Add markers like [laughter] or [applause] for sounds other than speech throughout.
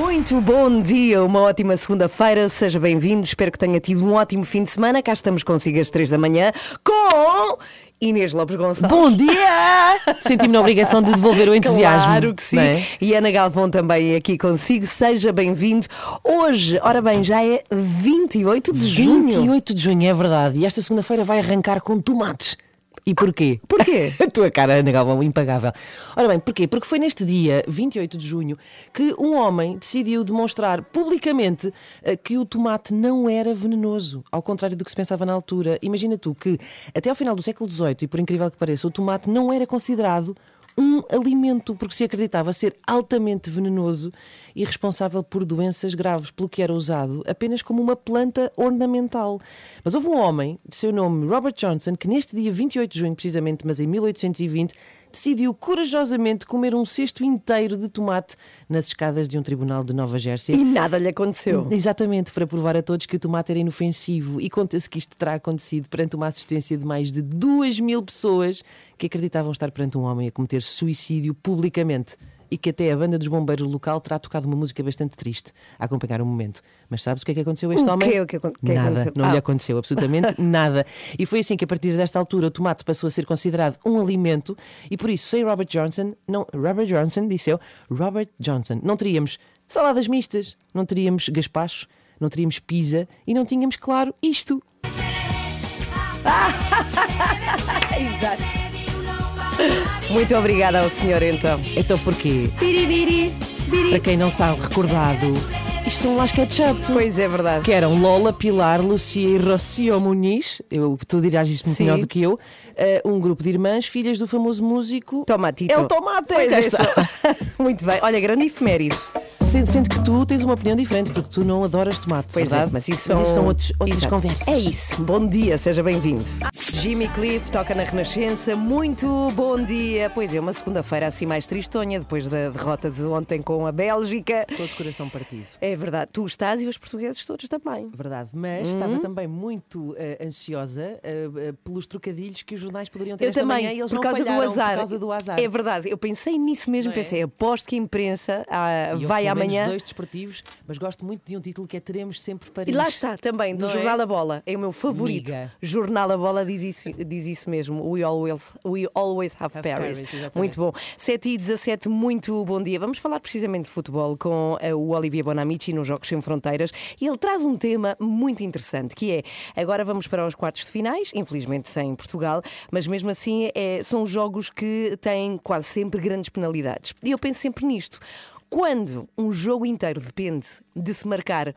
Muito bom dia, uma ótima segunda-feira, seja bem-vindo. Espero que tenha tido um ótimo fim de semana. Cá estamos consigo às três da manhã com Inês Lopes Gonçalves. Bom dia! [laughs] Senti-me na obrigação de devolver o entusiasmo. Claro que sim. é? E Ana Galvão também aqui consigo. Seja bem-vindo. Hoje, ora bem, já é 28 de junho. 28 de junho, é verdade. E esta segunda-feira vai arrancar com tomates. E porquê? Porquê? [laughs] A tua cara, Ana Galvão, impagável. Ora bem, porquê? Porque foi neste dia, 28 de junho, que um homem decidiu demonstrar publicamente eh, que o tomate não era venenoso, ao contrário do que se pensava na altura. Imagina tu que, até ao final do século XVIII, e por incrível que pareça, o tomate não era considerado um alimento, porque se acreditava ser altamente venenoso e responsável por doenças graves, pelo que era usado apenas como uma planta ornamental. Mas houve um homem, de seu nome Robert Johnson, que neste dia 28 de junho, precisamente, mas em 1820, decidiu corajosamente comer um cesto inteiro de tomate nas escadas de um tribunal de Nova Jersey. E nada lhe aconteceu. Exatamente, para provar a todos que o tomate era inofensivo. E conta-se que isto terá acontecido perante uma assistência de mais de duas mil pessoas que acreditavam estar perante um homem a cometer suicídio publicamente. E que até a banda dos bombeiros local terá tocado uma música bastante triste a acompanhar o momento. Mas sabes o que é que aconteceu a este O homem? quê? O que que é que nada, aconteceu? não Ah. lhe aconteceu absolutamente [laughs] nada. E foi assim que a partir desta altura o tomate passou a ser considerado um alimento e por isso, sem Robert Johnson, não, Robert Johnson, disse eu, Robert Johnson, não teríamos saladas mistas, não teríamos gaspacho, não teríamos pizza e não tínhamos, claro, isto. [laughs] [laughs] Exato. Muito obrigada ao senhor então. Então porquê? Para quem não está recordado, isto são Las Ketchup. Pois é verdade. Que eram Lola, Pilar, Lucia e Rocio Muniz, eu, tu dirás isto muito Sim. melhor do que eu, eh, um grupo de irmãs, filhas do famoso músico Tomatito. É o tomate, Pois é, [laughs] Muito bem. Olha, grande efeméride. Sendo, sendo que tu tens uma opinião diferente, porque tu não adoras tomate, Pois verdade? é, mas isso são, são outros, outras Exato. conversas. É isso. Bom dia, seja bem-vindo. Jimmy Cliff toca na Renascença. Muito bom dia. Pois é, uma segunda-feira assim mais tristonha, depois da derrota de ontem com a Bélgica. Todo de coração partido. É verdade, tu estás e os portugueses todos também. Verdade, mas estava também muito eh, ansiosa eh, eh, pelos trocadilhos que os jornais poderiam ter Eu também, manhã e eles por causa do falharam azar. Por causa do azar. É verdade, eu pensei nisso mesmo. Não é? Pensei, aposto que a imprensa ah, vai menos amanhã. dois desportivos, mas gosto muito de um título que é Teremos Sempre Paris. E lá está também, do Não é? Jornal A Bola. É o meu favorito. Miga. Jornal A Bola diz isso, diz isso mesmo. We always, we always have, Have Paris. Paris, muito bom. 7 e 17, muito bom dia. Vamos falar precisamente de futebol com eh, o Olivier Bonamici nos Jogos Sem Fronteiras. E ele traz um tema muito interessante, que é, agora vamos para os quartos de finais, infelizmente sem Portugal, mas mesmo assim é, são jogos que têm quase sempre grandes penalidades. E eu penso sempre nisto. Quando um jogo inteiro depende de se marcar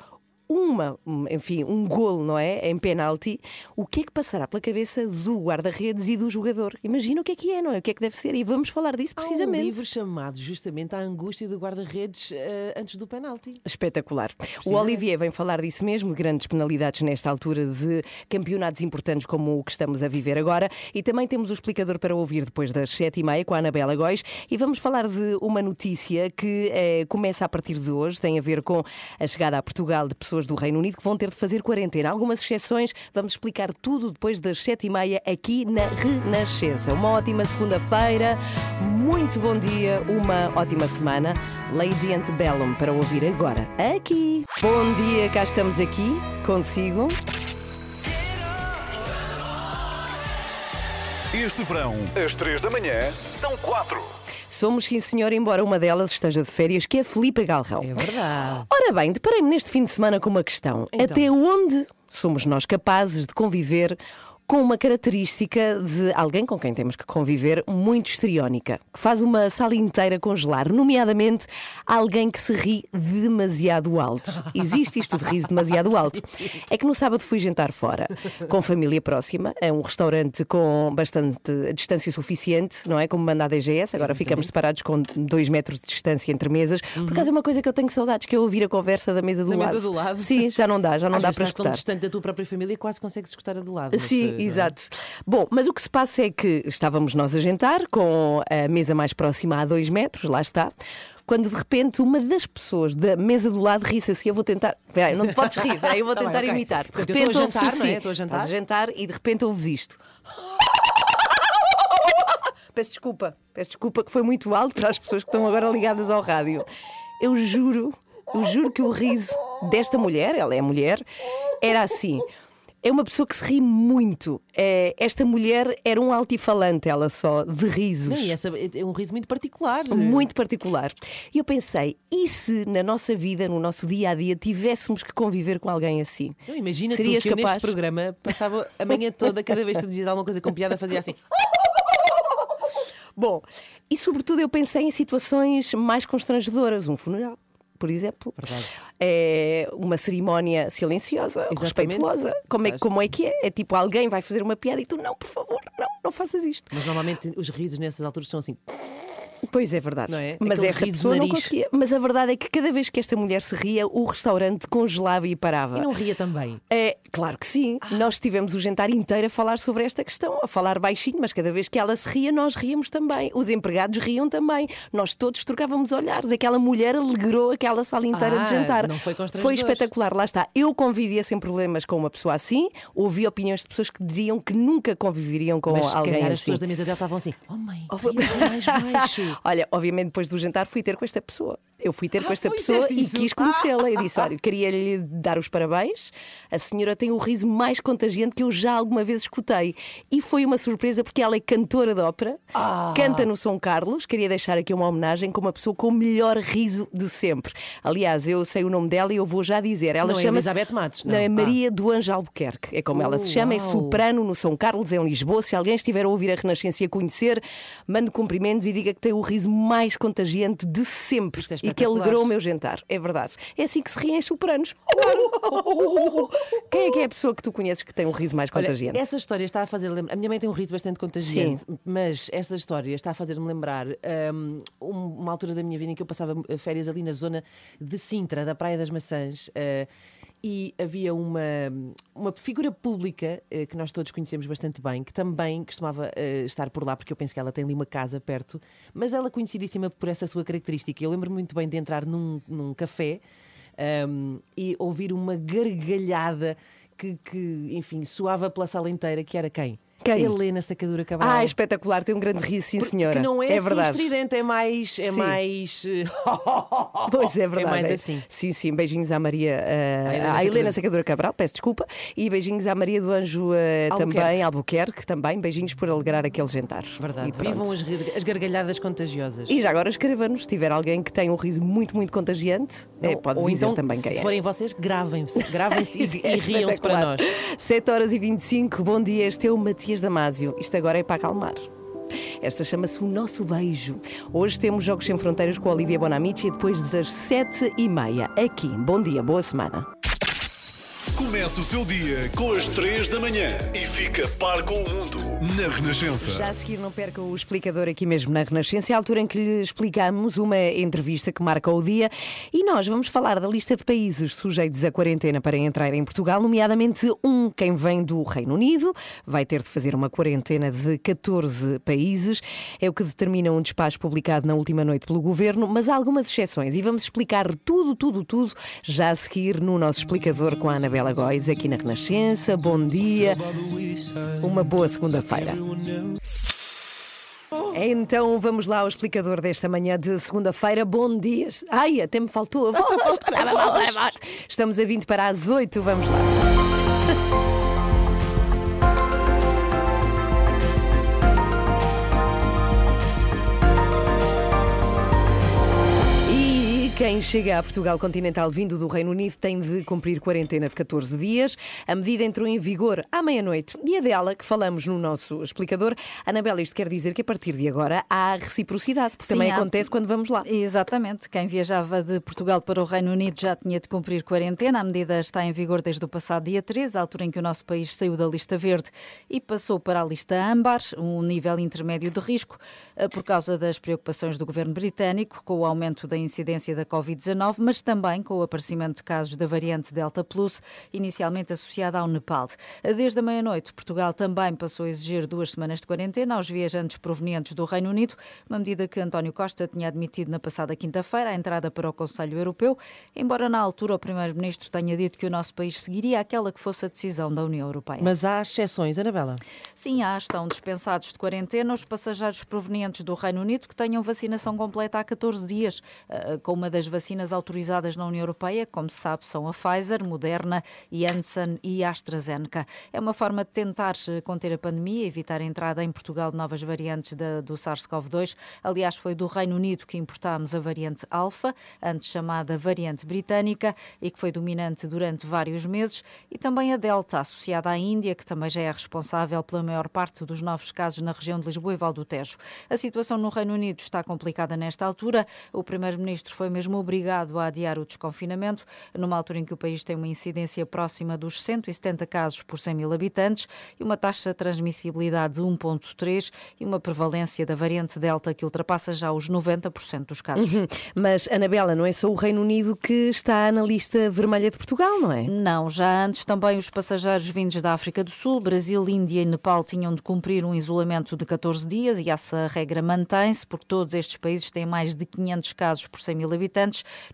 uma, enfim, um golo, não é? Em penalti, o que é que passará pela cabeça do guarda-redes e do jogador? Imagina o que é que é, não é? O que é que deve ser? E vamos falar disso Há um precisamente. livro chamado justamente A Angústia do Guarda-Redes eh, antes do penalti. Espetacular. O Olivier vem falar disso mesmo, de grandes penalidades nesta altura de campeonatos importantes como o que estamos a viver agora. E também temos o explicador para ouvir depois das sete e meia com a Anabela Góis. E vamos falar de uma notícia que eh, começa a partir de hoje, tem a ver com a chegada a Portugal de pessoas do Reino Unido que vão ter de fazer quarentena. Algumas exceções, vamos explicar tudo depois das sete e meia aqui na Renascença. Uma ótima segunda-feira, muito bom dia, uma ótima semana. Lady Antebellum para ouvir agora aqui. Bom dia, cá estamos aqui consigo. Este verão, às 3 da manhã, são 4. Somos sim, senhor, embora uma delas esteja de férias, que é Filipe Galrão. É verdade. Ora bem, deparei-me neste fim de semana com uma questão. Então. Até onde somos nós capazes de conviver com uma característica de alguém com quem temos que conviver muito histriónica, que faz uma sala inteira congelar, nomeadamente alguém que se ri demasiado alto. Existe isto de riso demasiado [laughs] alto. É que no sábado fui jantar fora, com família próxima, a um restaurante com bastante distância suficiente, não é? Como manda a DGS, agora ficamos separados com dois metros de distância entre mesas. Por acaso é uma coisa que eu tenho saudades, que é ouvir a conversa da mesa do Da lado. mesa do lado? Sim, já não dá, já não Às dá para estás tão escutar. distante da tua própria família e quase consegues escutar a do lado. mas, Sim, é? exato. Bom, mas o que se passa é que estávamos nós a jantar com a mesa mais próxima a dois metros, lá está. Quando de repente uma das pessoas da mesa do lado ri-se assim, eu vou tentar. Peraí, não te podes rir, peraí, eu vou Tá bem, tentar ok. imitar. De Portanto, eu repente estou a jantar, não é? assim. Estou a jantar. Estás a jantar e de repente ouves isto. Peço desculpa, peço desculpa que foi muito alto para as pessoas que estão agora ligadas ao rádio. Eu juro, eu juro que o riso desta mulher, ela é mulher, era assim. É uma pessoa que se ri muito. É, esta mulher era um altifalante, ela só, de risos. Não, e essa é um riso muito particular. Muito particular. E eu pensei, e se na nossa vida, no nosso dia a dia, tivéssemos que conviver com alguém assim? Não, imagina Serias tu que eu capaz? neste programa passava a manhã [laughs] toda, cada vez que tu dizias alguma coisa com piada, fazia assim. Bom, e sobretudo eu pensei em situações mais constrangedoras, um funeral. Por exemplo, Verdade. é uma cerimónia silenciosa, Exatamente. respeituosa. Como é, como é que é? É tipo alguém vai fazer uma piada e tu, não, por favor, não, não faças isto. Mas normalmente os risos nessas alturas são assim. Pois é verdade. Não é? Mas Aquele esta de pessoa não conseguia. Mas a verdade é que cada vez que esta mulher se ria, o restaurante congelava e parava. E não ria também. É, claro que sim. Ah. Nós tivemos o jantar inteiro a falar sobre esta questão, a falar baixinho, mas cada vez que ela se ria, nós ríamos também. Os empregados riam também. Nós todos trocávamos olhares. Aquela mulher alegrou aquela sala inteira Ah, de jantar. não foi. Foi espetacular, lá está. Eu convivia sem problemas com uma pessoa assim, ouvi opiniões de pessoas que diriam que nunca conviveriam com Mas alguém calhar as assim. pessoas da mesa dela estavam assim: Oh mãe, Oh, mais baixo. [laughs] Olha, obviamente depois do jantar fui ter com esta pessoa. Eu fui ter com Ah, esta foi, pessoa e isso? quis conhecê-la. E disse: Olha, queria-lhe dar os parabéns. A senhora tem o riso mais contagiante que eu já alguma vez escutei. E foi uma surpresa porque ela é cantora de ópera, Ah. canta no São Carlos. Queria deixar aqui uma homenagem com uma pessoa com o melhor riso de sempre. Aliás, eu sei o nome dela e eu vou já dizer. Ela Não é chama-se- Elizabeth Matos, Não, não. é Ah. Maria do Anjo Albuquerque. É como ela se chama, é Uau. soprano no São Carlos, em Lisboa. Se alguém estiver a ouvir a Renascença e a conhecer, mande cumprimentos e diga que tem o riso mais contagiante de sempre é e que alegrou o meu jantar. É verdade. É assim que se riem os sopranos. [laughs] Quem é que é a pessoa que tu conheces que tem o riso mais Olha, contagiante? essa história está a fazer lembrar. A minha mãe tem um riso bastante contagiante, mas essa história está a fazer-me lembrar hum, um- uma altura da minha vida em que eu passava eh, férias ali na zona de Sintra, da Praia das Maçãs. eh, e havia uma, uma figura pública eh, que nós todos conhecemos bastante bem, que também costumava eh, estar por lá, porque eu penso que ela tem ali uma casa perto, mas ela conhecidíssima por essa sua característica. Eu lembro-me muito bem de entrar num, num café um, e ouvir uma gargalhada que, que, enfim, soava pela sala inteira, que era quem? Quem? Helena Sacadura Cabral. Ah, espetacular, tem um grande riso, sim, senhora. Que não é, é assim verdade. estridente, é mais. É Sim. mais eh, [laughs] Pois é verdade. É mais é. assim. Sim, sim. Beijinhos à Maria, eh, À Helena à Helena Sacadura. Cabral, peço desculpa. E beijinhos à Maria do Anjo eh, Albuquerque. também, Albuquerque, também. Beijinhos por alegrar aquele jantar. Verdade. E. Vivam as, as gargalhadas contagiosas. E já agora escreva-nos, se tiver alguém que tem um riso muito, muito contagiante, é, pode Ou dizer então, também quem se é. forem vocês, gravem-se. Gravem-se e, É [laughs] e riam-se para nós. 7 horas e 25, bom dia, este é o Matias Damasio. Isto agora é para acalmar. Esta chama-se O Nosso Beijo. Hoje temos Jogos Sem Fronteiras com a Olivia Bonamici depois das 7 e meia. Aqui, bom dia, boa semana. Começa o seu dia com as 3 da manhã e fica par com o mundo. Na Renascença. Já a seguir não perca o explicador aqui mesmo na Renascença, é a altura em que lhe explicamos uma entrevista que marca o dia. E nós vamos falar da lista de países sujeitos à quarentena para entrar em Portugal, nomeadamente um, quem vem do Reino Unido, vai ter de fazer uma quarentena de 14 países, é o que determina um despacho publicado na última noite pelo Governo, mas há algumas exceções. E vamos explicar tudo, tudo, tudo já a seguir no nosso explicador com a Anabela Góis aqui na Renascença. Bom dia, uma boa segunda-feira. Então vamos lá ao explicador desta manhã de segunda-feira. Bom dia. Ai, até me faltou a voz. Estamos a 20 para as 8. Vamos lá. Quem chega a Portugal continental vindo do Reino Unido tem de cumprir quarentena de 14 dias. A medida entrou em vigor à meia-noite. E a dela, que falamos no nosso explicador, Anabela, isto quer dizer que a partir de agora há reciprocidade, que Sim, também há- acontece quando vamos lá. Exatamente. Quem viajava de Portugal para o Reino Unido já tinha de cumprir quarentena. A medida está em vigor desde o passado dia 13, a altura em que o nosso país saiu da lista verde e passou para a lista âmbar, um nível intermédio de risco, eh, por causa das preocupações do governo britânico com o aumento da incidência da Covid-19, mas também com o aparecimento de casos da variante Delta Plus, inicialmente associada ao Nepal. Desde a meia-noite, Portugal também passou a exigir duas semanas de quarentena aos viajantes provenientes do Reino Unido, uma medida que António Costa tinha admitido na passada quinta-feira, à entrada para o Conselho Europeu, embora na altura o Primeiro-Ministro tenha dito que o nosso país seguiria aquela que fosse a decisão da União Europeia. Mas há exceções, Anabela. Sim, há, estão dispensados de quarentena os passageiros provenientes do Reino Unido que tenham vacinação completa há 14 dias, eh, com uma das vacinas autorizadas na União Europeia, como se sabe, são a Pfizer, Moderna, Janssen e AstraZeneca. É uma forma de tentar eh, conter a pandemia, evitar a entrada em Portugal de novas variantes da- do SARS-CoV-2. Aliás, foi do Reino Unido que importámos a variante Alfa, antes chamada variante britânica, e que foi dominante durante vários meses, e também a Delta, associada à Índia, que também já é responsável pela maior parte dos novos casos na região de Lisboa e Val do Tejo. A situação no Reino Unido está complicada nesta altura. O Primeiro-Ministro foi mesmo obrigado a adiar o desconfinamento, numa altura em que o país tem uma incidência próxima dos 170 casos por 100 mil habitantes e uma taxa de transmissibilidade de 1,3 e uma prevalência da variante Delta que ultrapassa já os 90% dos casos. Uhum. Mas, Anabela, não é só o Reino Unido que está na lista vermelha de Portugal, não é? Não, já antes também os passageiros vindos da África do Sul, Brasil, Índia e Nepal tinham de cumprir um isolamento de 14 dias e essa regra mantém-se porque todos estes países têm mais de 500 casos por 100 mil habitantes.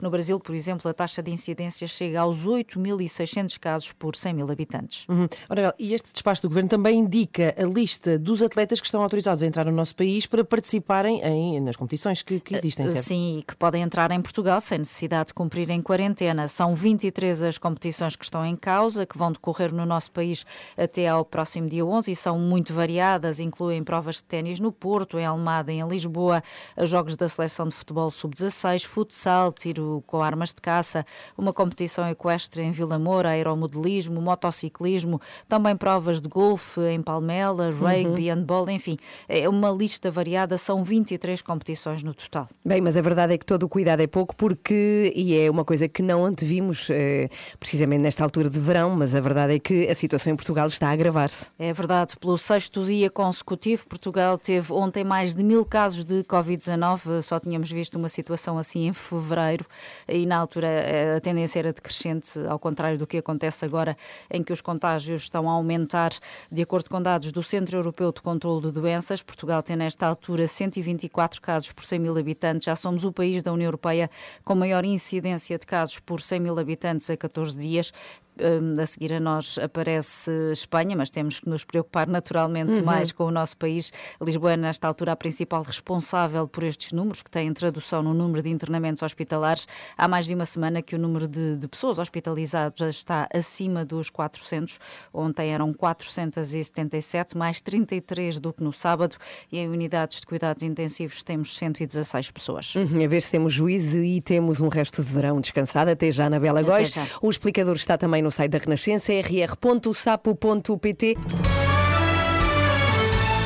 No Brasil, por exemplo, a taxa de incidência chega aos 8.600 casos por 100 mil habitantes. Uhum. Ora, e este despacho do Governo também indica a lista dos atletas que estão autorizados a entrar no nosso país para participarem em, nas competições que, que existem, certo? Sim, e que podem entrar em Portugal sem necessidade de cumprirem quarentena. São 23 as competições que estão em causa, que vão decorrer no nosso país até ao próximo dia 11 e são muito variadas, incluem provas de ténis no Porto, em Almada, em Lisboa, jogos da seleção de futebol sub-16, futsal, tiro com armas de caça, uma competição equestre em Vila Moura, aeromodelismo, motociclismo, também provas de golfe em Palmela, rugby, handball, enfim, é uma lista variada, são 23 competições no total. Bem, mas a verdade é que todo o cuidado é pouco porque, e é uma coisa que não antevimos eh, precisamente nesta altura de verão, mas a verdade é que a situação em Portugal está a agravar-se. É verdade, pelo sexto dia consecutivo, Portugal teve ontem mais de mil casos de Covid-19. Só tínhamos visto uma situação assim em fevereiro e na altura eh, a tendência era decrescente, ao contrário do que acontece agora, em que os contágios estão a aumentar. De acordo com dados do Centro Europeu de Controlo de Doenças, Portugal tem nesta altura 124 casos por 100 mil habitantes. Já somos o país da União Europeia com maior incidência de casos por 100 mil habitantes a 14 dias. Hum, a seguir a nós aparece Espanha, mas temos que nos preocupar naturalmente mais com o nosso país. Lisboa nesta altura, a principal responsável por estes números, que têm tradução no número de internamentos hospitalares. Há mais de uma semana que o número de, de pessoas hospitalizadas está acima dos 400. Ontem eram 477, mais 33 do que no sábado. E em unidades de cuidados intensivos temos 116 pessoas. Uhum, a ver se temos juízo e temos um resto de verão descansado. Até já, Anabela Góis. O explicador está também no site da Renascença, rr.sapo.pt.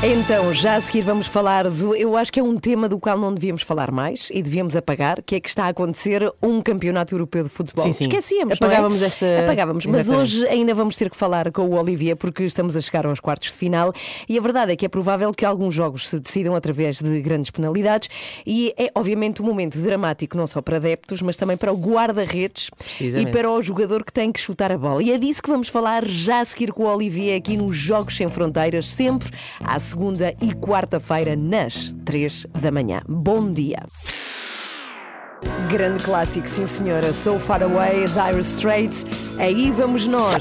Então, já a seguir vamos falar do. Eu acho que é um tema do qual não devíamos falar mais e devíamos apagar, que é que está a acontecer um campeonato europeu de futebol. Sim, sim. Esquecíamos, é? Apagávamos essa- Apagávamos, mas Exatamente. hoje ainda vamos ter que falar com o Olivier porque estamos a chegar aos quartos de final e a verdade é que é provável que alguns jogos se decidam através de grandes penalidades e é obviamente um momento dramático não só para adeptos, mas também para o guarda-redes e para o jogador que tem que chutar a bola. E é disso que vamos falar já a seguir com o Olivier aqui nos Jogos Sem Fronteiras, sempre à segunda e quarta-feira, nas três da manhã. Bom dia. Grande clássico, sim senhora. So Far Away, Dire Straits. Aí vamos nós.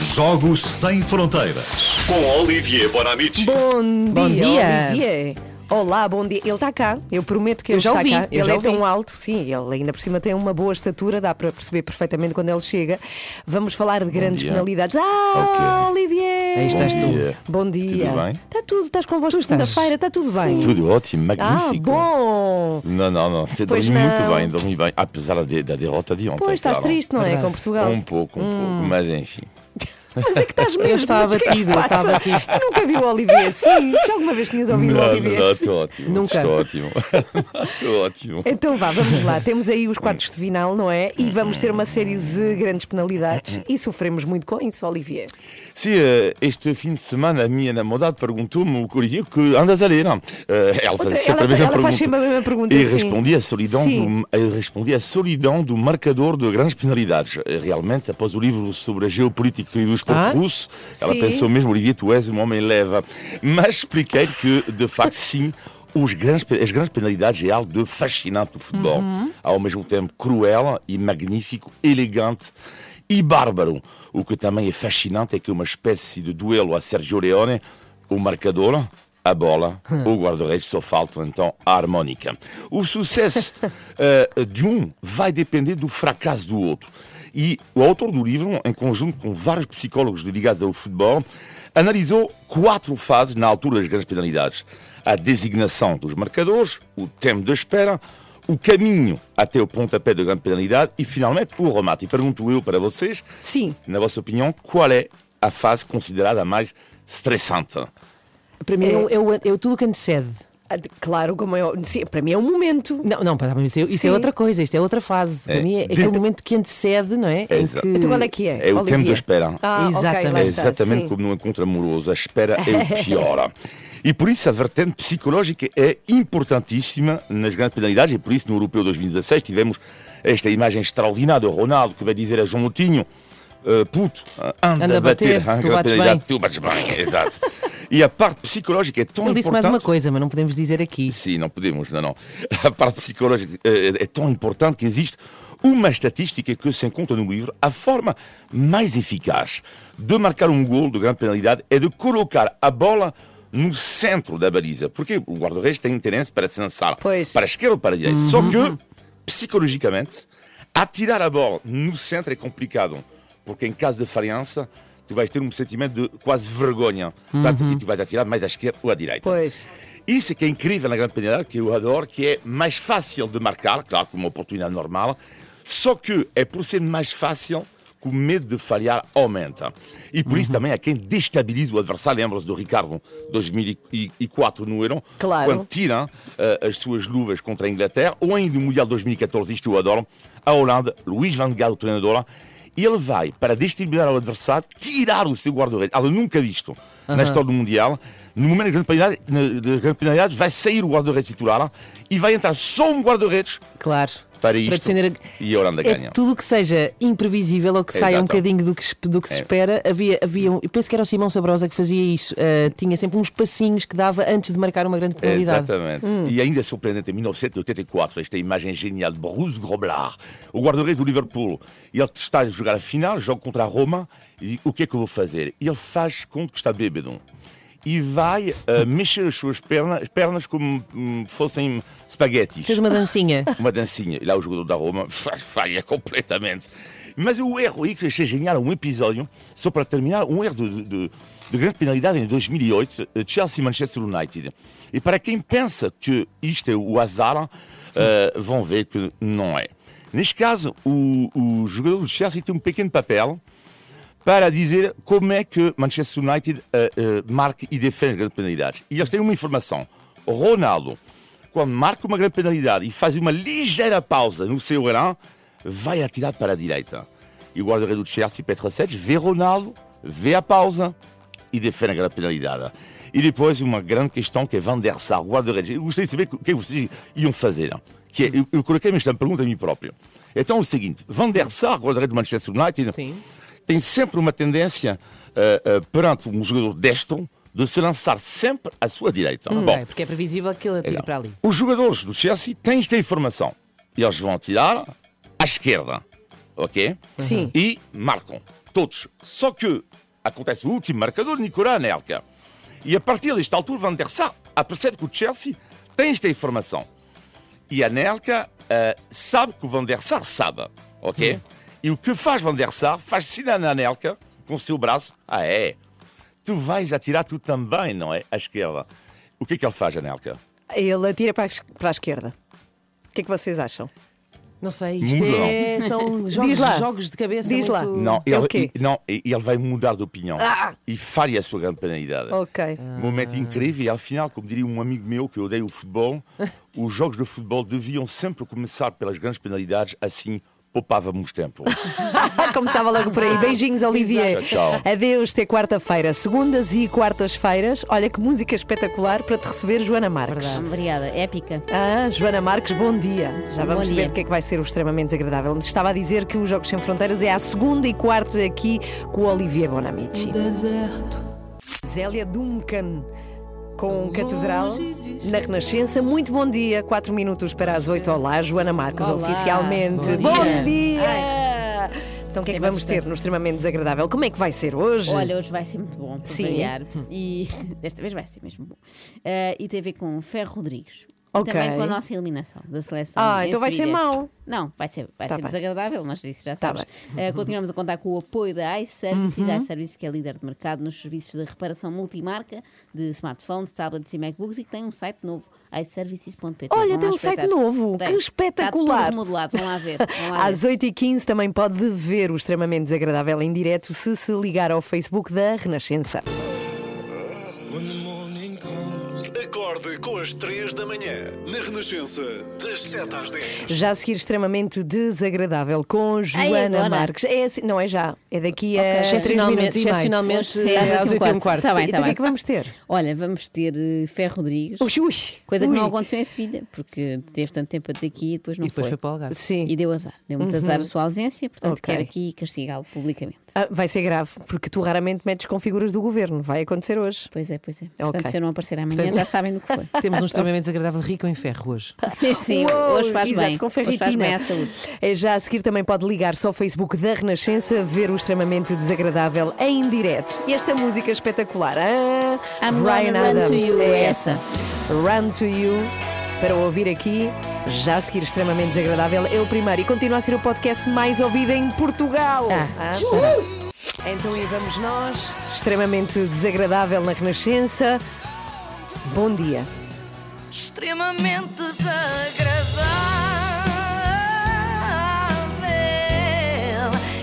Jogos Sem Fronteiras. Com Olivier Bonamici. Bom dia, Bom dia. Olivier. Olá, bom dia. Ele está cá, eu prometo que Eu ele já está o vi, cá. eu ele já é o vi. tão alto, sim, ele ainda por cima tem uma boa estatura, dá para perceber perfeitamente quando ele chega. Vamos falar de grandes dia. penalidades. Ah, Olivier! Aí estás tu. dia. Bom dia. Tudo bem? Está tudo, estás com voz de estás- segunda-feira, está tudo bem. Tudo ótimo, Ah, magnífico. bom! Não, não, não. Você Pois dormi muito não. bem, dormi bem. Apesar de- da derrota de ontem. Pois, estás claro. triste, não é? Com Portugal. Um pouco, um pouco. Mas enfim. [laughs] Mas é que estás mesmo. o que abatido, se está passa? abatido. Eu nunca vi o Olivier assim. Já alguma vez tinhas ouvido o não, Olivier não, assim? estou ótimo. Nunca. Estou ótimo. [laughs] estou ótimo. Então vá, vamos lá. Temos aí os quartos de final, não é? E vamos ter uma série de grandes penalidades e sofremos muito com isso, Olivier. Sim, eh, este fim de semana a minha namorada perguntou-me, Olivier, que andas a ler. Eh, ela faz sempre ela- a mesma faz pergunta. sempre a mesma pergunta, E respondi a solidão, do, eu respondi a solidão do marcador de grandes penalidades. Eh, Realmente, após o livro sobre a geopolítica e o esporte Ah? russo, ela Sim. pensou mesmo, Olivier, tu és um homem leve. Mas expliquei que, de facto, sim, os grandes, as grandes penalidades é algo de fascinante do futebol. Uhum. Ao mesmo tempo cruel e magnífico, elegante e bárbaro. O que também é fascinante é que uma espécie de duelo a Sergio Leone, o marcador, a bola, o guarda-redes só faltam então a harmónica. O sucesso [laughs] eh, de um vai depender do fracasso do outro. E o autor do livro, em conjunto com vários psicólogos ligados ao futebol, analisou quatro fases na altura das grandes penalidades: a designação dos marcadores, o tempo de espera, o caminho até o pontapé da grande penalidade e, finalmente, o remate. E pergunto eu para vocês, Sim. na vossa opinião, qual é a fase considerada a mais estressante? Para mim é, o- é o- é o tudo que antecede. Ah, Claro, como é. Sim, para mim é um momento. Não, não, para mim isso, é- isso é outra coisa, isto é outra fase. Para É. mim é aquele Dentro- momento que antecede, não é? Em Exato. que... Então qual é que é? É o Olivier? tempo de espera. Ah, Exatamente. É está, exatamente sim. como no encontro amoroso. A espera é o [laughs] pior. E por isso a vertente psicológica é importantíssima nas grandes penalidades. E por isso no Europeu 2016 tivemos esta imagem extraordinária do Ronaldo que vai dizer a João Moutinho: "Eh, puto, anda, Anda a bater, bater, tu bates penalidade, bem." tu bates bem. [laughs] Exato. E a parte psicológica é tão Ele disse importante. mais uma coisa, mas não podemos dizer aqui. Sim, não podemos, não, não. A parte psicológica eh, é tão importante que existe uma estatística que se encontra no livro. A forma mais eficaz de marcar um gol de grande penalidade é de colocar a bola no centro da baliza. Porque o guarda-redes tem interesse para se lançar Pois. para a esquerda ou para a direita. Só que, psicologicamente, atirar a bola no centro é complicado. Porque em caso de falhança, tu vais ter um sentimento de quase vergonha. Tanto que tu vais atirar mais à esquerda ou à direita. Pois. Isso é que é incrível na grande penalidade, que eu adoro, que é mais fácil de marcar, claro, com uma oportunidade normal, só que é por ser mais fácil que o medo de falhar aumenta. E por isso também há quem destabiliza o adversário. Lembra-se do Ricardo 2004 no Euro, Claro. quando tira eh, as suas luvas contra a Inglaterra, ou ainda no Mundial 2014, isto eu adoro, a Holanda, Luís Van Gaal, o treinador, ele vai, para destabilizar o adversário, tirar o seu guarda-redes. Ela nunca visto na história do Mundial. No momento da grande penalidade, vai sair o guarda-redes titular e vai entrar só um guarda-redes Claro. Para isto. defender a- E a Holanda É ganha. tudo o que seja imprevisível ou que saia um bocadinho do que, se- do que se É. espera. Havia, havia um, eu penso que era o Simão Sabrosa que fazia isso. Ah, tinha sempre uns passinhos que dava antes de marcar uma grande penalidade. Exatamente. E ainda surpreendente, em 1984, esta imagem genial de Bruce Groblar, o guarda-redes do Liverpool. Ele está a jogar a final, joga contra a Roma, e o que é que eu vou fazer? Ele faz conta que está bêbado. E vai eh, mexer as suas pernas, as pernas como hum, fossem espaguetes. Fez uma dancinha. [laughs] uma dancinha. E lá o jogador da Roma [laughs] fa- falha completamente. Mas o erro aí que achei genial, um episódio, só para terminar, um erro de, de- de grande penalidade em 2008, eh, Chelsea-Manchester United. E para quem pensa que isto é o azar, eh, vão ver que não é. Neste caso, o, o jogador do Chelsea tem um pequeno papel para dizer como é que Manchester United eh, eh, marca e defende grandes penalidades. E eles têm uma informação. Ronaldo, quando marca uma grande penalidade e faz uma ligeira pausa no seu elan, vai atirar para a direita. E o guarda-redes do Chelsea, Petra Sete, vê Ronaldo, vê a pausa e defende a grande penalidade. E depois uma grande questão que é Van der Sar, guarda-redes. Eu gostaria de saber o que vocês iam fazer. Que é, eu, eu coloquei-me esta pergunta a mim próprio. Então é o seguinte, Van der Sar, guarda-redes do Manchester United, Sim. Tem sempre uma tendência, eh, eh, perante um jogador destro, de se lançar sempre à sua direita. Bom, É, porque é previsível que ele atire Legal. para ali. Os jogadores do Chelsea têm esta informação. E eles vão atirar à esquerda. Ok? Sim. E marcam. Todos. Só que acontece o último marcador, Nicolas Anelka. E a partir desta altura, Van der Sar a perceber que o Chelsea tem esta informação. E a Nelka eh, sabe que o Van der Sar sabe, ok? E o que faz Van der Sar faz sinal na Nelka com o seu braço. Ah, é? Tu vais atirar tu também, não é? À esquerda. O que é que ele faz, Anelka? Ele atira para a, para a esquerda. O que é que vocês acham? Não sei, isto Muda, é, são [laughs] jogos, lá. jogos de cabeça. Diz lá. muito- Não, É ele, não, ele vai mudar de opinião. Ah! E faria a sua grande penalidade. Ok. Um momento incrível e ao final, como diria um amigo meu que odeia o futebol, [laughs] os jogos de futebol deviam sempre começar pelas grandes penalidades, assim poupávamos tempo. [laughs] Começava logo por aí. Beijinhos, Olivier. Tchau, tchau. Adeus, até quarta-feira. Segundas e quartas-feiras. Olha que música espetacular para te receber, Joana Marques. Obrigada, épica. Ah, Joana Marques, bom dia. Já vamos Bom ver dia. o que é que vai ser o extremamente desagradável. Mas estava a dizer que os Jogos Sem Fronteiras é à segunda e quarta aqui com o Olivier Bonamici. Zélia Duncan. Com Catedral na Renascença. Muito bom dia. Quatro minutos para as oito. Olá, Joana Marques, Olá. oficialmente. Bom Bom dia. dia! Então o que é que vamos bastante. ter no extremamente desagradável? Como é que vai ser hoje? Olha, hoje vai ser muito bom, para Sim. variar. E [laughs] desta vez vai ser mesmo bom. Ah, e tem a ver com Ferro Rodrigues. Ok. E também com a nossa eliminação da seleção. Ah, então vai ser mau. Não, vai ser, vai Tá ser bem. desagradável, mas isso já Tá sabes. Ah, continuamos a contar com o apoio da iServices. Uhum. IServices que é líder de mercado nos serviços de reparação multimarca de smartphones, tablets e MacBooks e que tem um site novo, iServices.pt. Olha, tem um site novo. Tem. Que espetacular. Está tudo remodelado, vão lá ver. Vão lá [laughs] ver. Às 8h15 também pode ver o extremamente desagradável em direto se se ligar ao Facebook da Renascença. As 3 da manhã, na Renascença, das 7 às 10. Já a seguir extremamente desagradável com Joana agora? Marques. É assim, não é já, é daqui a Ok. 3 Excepcionalmente, minutos e meio. excepcionalmente é às às oito e 8 e um quarto. Tá bem, Então tá o que é que vamos ter? Olha, vamos ter eh, Ferro Rodrigues. Ui, ui, Coisa que ui. não aconteceu em Sevilha, porque teve tanto tempo a dizer que ia e depois não E depois foi. foi para o Algarve. Sim. E deu azar. Deu muito azar a sua ausência, portanto Ok. quero aqui castigá-lo publicamente. Ah, vai ser grave, porque tu raramente metes com figuras do governo. Vai acontecer hoje. Pois é, pois é. Portanto, Ok. se eu não aparecer amanhã, Portanto- já sabem do que foi. [laughs] Temos um extremamente desagradável rico em ferro hoje. [laughs] sim, sim. Uou, hoje faz exato, bem. com hoje faz ferritina. bem à saúde. É, já a seguir também pode ligar-se ao Facebook da Renascença, ver o extremamente desagradável em direto. E esta música espetacular, ah, I'm Ryan gonna run to Adams, you, é é essa. Run to You, para ouvir aqui, já a seguir extremamente desagradável, é o primeiro e continua a ser o podcast mais ouvido em Portugal. Ah. Ah, Então aí vamos nós, extremamente desagradável na Renascença. Bom dia. Extremamente desagradável.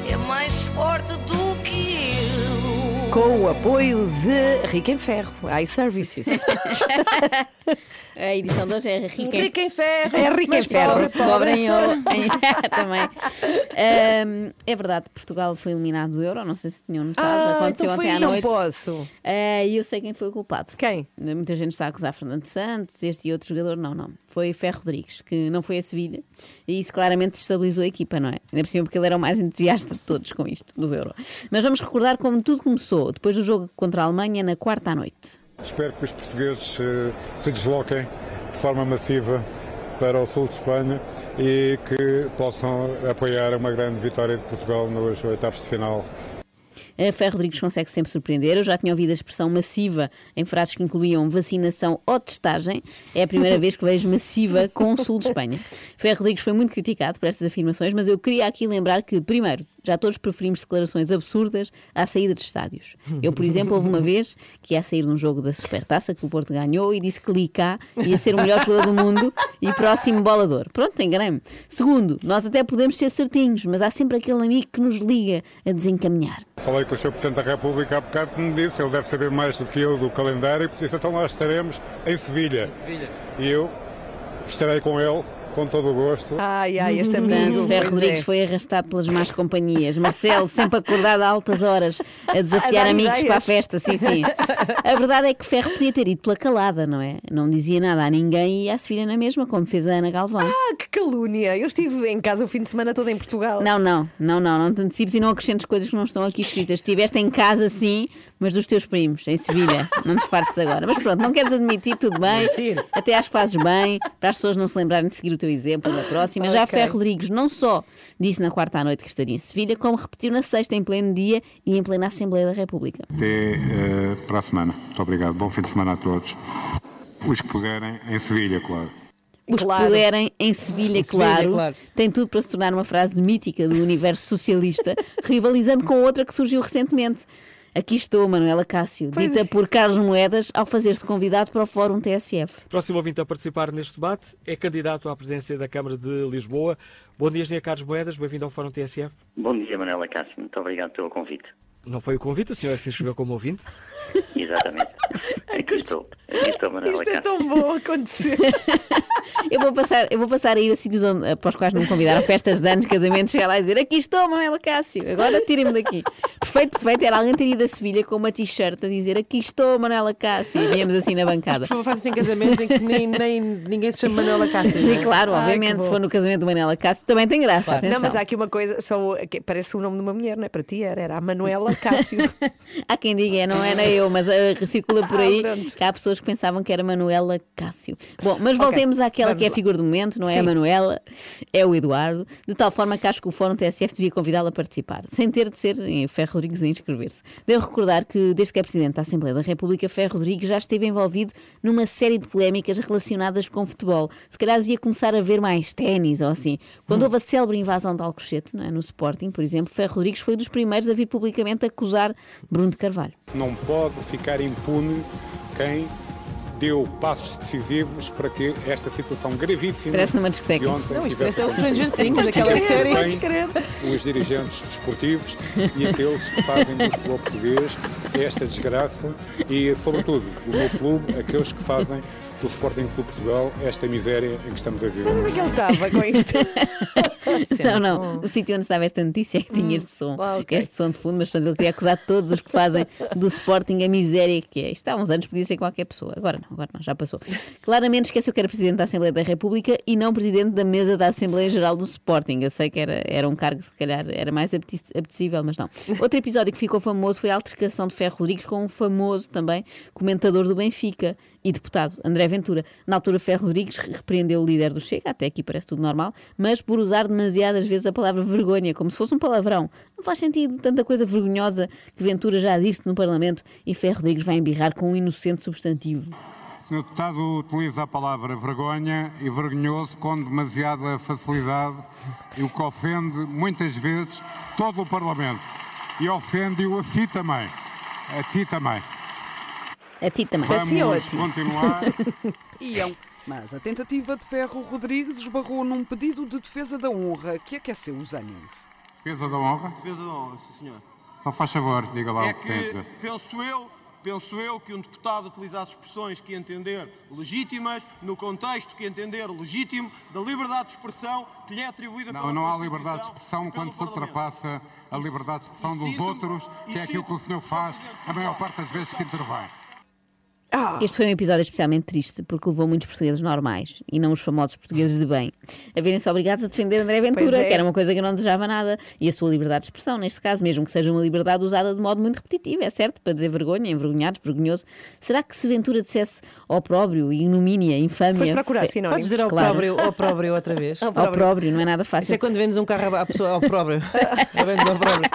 É mais forte do que eu. Com o apoio de Rica em Ferro, iServices. [laughs] A edição de hoje é rica em Rico em ferro. É rica em ferro. pobre, Pobre em ouro. [laughs] Também. Ahm, é verdade, Portugal foi eliminado do Euro, não sei se tinham notado, Ah, aconteceu então ontem à noite. Não posso. Ah, E eu sei quem foi o culpado. Quem? Muita gente está a acusar Fernando Santos, este e outro jogador, não, não. Foi Ferro Rodrigues, que não foi a Sevilha, e isso claramente destabilizou a equipa, não é? Ainda por cima porque ele era o mais entusiasta de todos com isto, do Euro. Mas vamos recordar como tudo começou, depois do jogo contra a Alemanha, na quarta à noite. Espero que os portugueses eh, se desloquem de forma massiva para o sul de Espanha e que possam apoiar uma grande vitória de Portugal nos oitavos de final A Ferro Rodrigues consegue sempre surpreender. Eu já tinha ouvido a expressão massiva em frases que incluíam vacinação ou testagem. É a primeira vez que vejo massiva com o sul de Espanha. Ferro Rodrigues foi muito criticado por estas afirmações, mas eu queria aqui lembrar que, primeiro, já todos preferimos declarações absurdas à saída de estádios. Eu, por exemplo, houve uma [laughs] vez que ia sair de um jogo da Supertaça que o Porto ganhou e disse que Licá ia ser o melhor jogador do mundo e próximo bolador. Pronto, enganei-me. Segundo, nós até podemos ser certinhos, mas há sempre aquele amigo que nos liga a desencaminhar. Falei com o Sr. Presidente da República há bocado que me disse, ele deve saber mais do que eu do calendário, e disse, então nós estaremos em Sevilha. E eu estarei com ele, com todo o gosto. Ai, ai, este Portanto, amigo. Ferro pois Rodrigues é. foi arrastado pelas más companhias. Marcelo, sempre acordado a altas horas, a desafiar A amigos ideias. para a festa. Sim, sim. A verdade é que Ferro podia ter ido pela calada, não é? Não dizia nada a ninguém e ia à Sevilha na mesma, como fez a Ana Galvão. Ah, que calúnia! Eu estive em casa o fim de semana todo em Portugal. Não, não, não, não, não te antecipes e não acrescentes coisas que não estão aqui escritas. Estiveste em casa, sim, mas dos teus primos, em Sevilha. Não disfarces agora. Mas pronto, não queres admitir, tudo bem. Até acho que fazes bem, para as pessoas não se lembrarem de seguir o teu exemplo da próxima. Já Ok. Ferro Rodrigues não só disse na quarta à noite que estaria em Sevilha, como repetiu na sexta em pleno dia e em plena Assembleia da República. Até eh, para a semana. Muito obrigado. Bom fim de semana a todos. Os que puderem, em Sevilha, claro. Os Claro. que puderem em Sevilha, Em Sevilha, claro, claro. tem tudo para se tornar uma frase mítica do universo socialista, [laughs] rivalizando com outra que surgiu recentemente. Aqui estou, Manuela Cássio, Pois dita é. por Carlos Moedas ao fazer-se convidado para o Fórum TSF. Próximo ouvinte a participar neste debate é candidato à presidência da Câmara de Lisboa. Bom dia, Engenheiro Carlos Moedas, bem-vindo ao Fórum TSF. Bom dia, Manuela Cássio. Muito obrigado pelo convite. Não foi o convite, o senhor é que se inscreveu como ouvinte? [laughs] Exatamente. Aqui estou. Aqui estou, Manuela Isto é tão bom acontecer. [laughs] Eu vou passar, eu vou passar a ir a sítios onde, para os quais não me convidaram, festas de anos, casamentos, chegar lá e dizer aqui estou, Manuela Cássio, agora tirem-me daqui. Perfeito, perfeito, era alguém ter ido a Sevilha com uma t-shirt a dizer aqui estou, Manuela Cássio, e víamos assim na bancada. Por favor, façam casamentos em que nem, nem ninguém se chama Manuela Cássio. é? Sim, claro, Ai, obviamente, se for no casamento do Manuela Cássio, também tem graça. Atenção. Não, mas há aqui uma coisa, só, parece o nome de uma mulher, não é? Para ti era, era a Manuela Cássio. [laughs] Há quem diga, é, não era eu, mas eh, circula por Ah, aí pronto. que há pessoas que pensavam que era Manuela Cássio. Bom, mas voltemos àquela vamos que é a figura do momento, não é a. Manuela, é o Eduardo, de tal forma que acho que o Fórum TSF devia convidá-lo a participar, sem ter de ser em Ferro Rodrigues a inscrever-se. Devo recordar que, desde que é Presidente da Assembleia da República, Ferro Rodrigues já esteve envolvido numa série de polémicas relacionadas com futebol. Se calhar devia começar a ver mais ténis ou assim. Quando houve a célebre invasão de Alcochete, não é? no Sporting, por exemplo, Ferro Rodrigues foi dos primeiros a vir publicamente acusar Bruno de Carvalho. Não pode ficar impune quem deu passos decisivos para que esta situação gravíssima. Parece numa discoteca. ontem Não, isto parece é o Stranger. Things, aquela Podes série. Os dirigentes desportivos e aqueles que fazem do futebol português esta desgraça e, sobretudo, o meu clube, aqueles que fazem do Sporting Clube Portugal esta miséria em que estamos a viver. Mas onde é que ele estava com isto? [laughs] Não, não. O sítio onde estava esta notícia é que tinha este som. ah, ok. Este som de fundo, mas portanto ele queria acusar todos os que fazem do Sporting a miséria que é. Isto há uns anos podia ser qualquer pessoa. Agora não, agora não, já passou. Claramente esqueceu que era Presidente da Assembleia da República e não Presidente da mesa da Assembleia Geral do Sporting. Eu sei que era, era um cargo que se calhar era mais apetecível, mas não. Outro episódio que ficou famoso foi a altercação de Ferro Rodrigues com um famoso também comentador do Benfica e deputado, André Ventura. Na altura, Ferro Rodrigues repreendeu o líder do Chega, até aqui parece tudo normal, mas por usar demasiadas vezes a palavra vergonha, como se fosse um palavrão. Não faz sentido tanta coisa vergonhosa que Ventura já disse no Parlamento e Ferro Rodrigues vai embirrar com um inocente substantivo. Sr. Deputado utiliza a palavra vergonha e vergonhoso com demasiada facilidade e o que ofende muitas vezes todo o Parlamento. E ofende-o a si também. A ti também. A ti também. Vamos continuar. Iam. [laughs] Mas a tentativa de Ferro Rodrigues esbarrou num pedido de defesa da honra que aqueceu os ânimos. Defesa da honra? Defesa da honra, sim senhor. Então faz favor, diga lá É o que tem a que dizer. penso eu, penso eu que um deputado utilizasse expressões que entender legítimas, no contexto que entender legítimo, da liberdade de expressão que lhe é atribuída Não, pela não há Constituição liberdade de expressão quando se ultrapassa a liberdade de expressão e dos outros, que é aquilo que o senhor faz a maior parte das vezes que intervém. Este foi um episódio especialmente triste porque levou muitos portugueses normais e não os famosos portugueses de bem a verem-se obrigados a defender André Ventura, é. que era uma coisa que eu não desejava nada, e a sua liberdade de expressão, neste caso, mesmo que seja uma liberdade usada de modo muito repetitivo, é certo, para dizer vergonha, envergonhados, vergonhoso. Será que se Ventura dissesse opróbrio, ignomínia, infâmia. Foste procurar fe- sinónimos. Podes dizer ao Claro. próprio, ao próprio outra vez. [laughs] Opróbrio, não é nada Isso fácil. é quando vendes um carro à pessoa ao próprio. [laughs] Ou vendes ao próprio.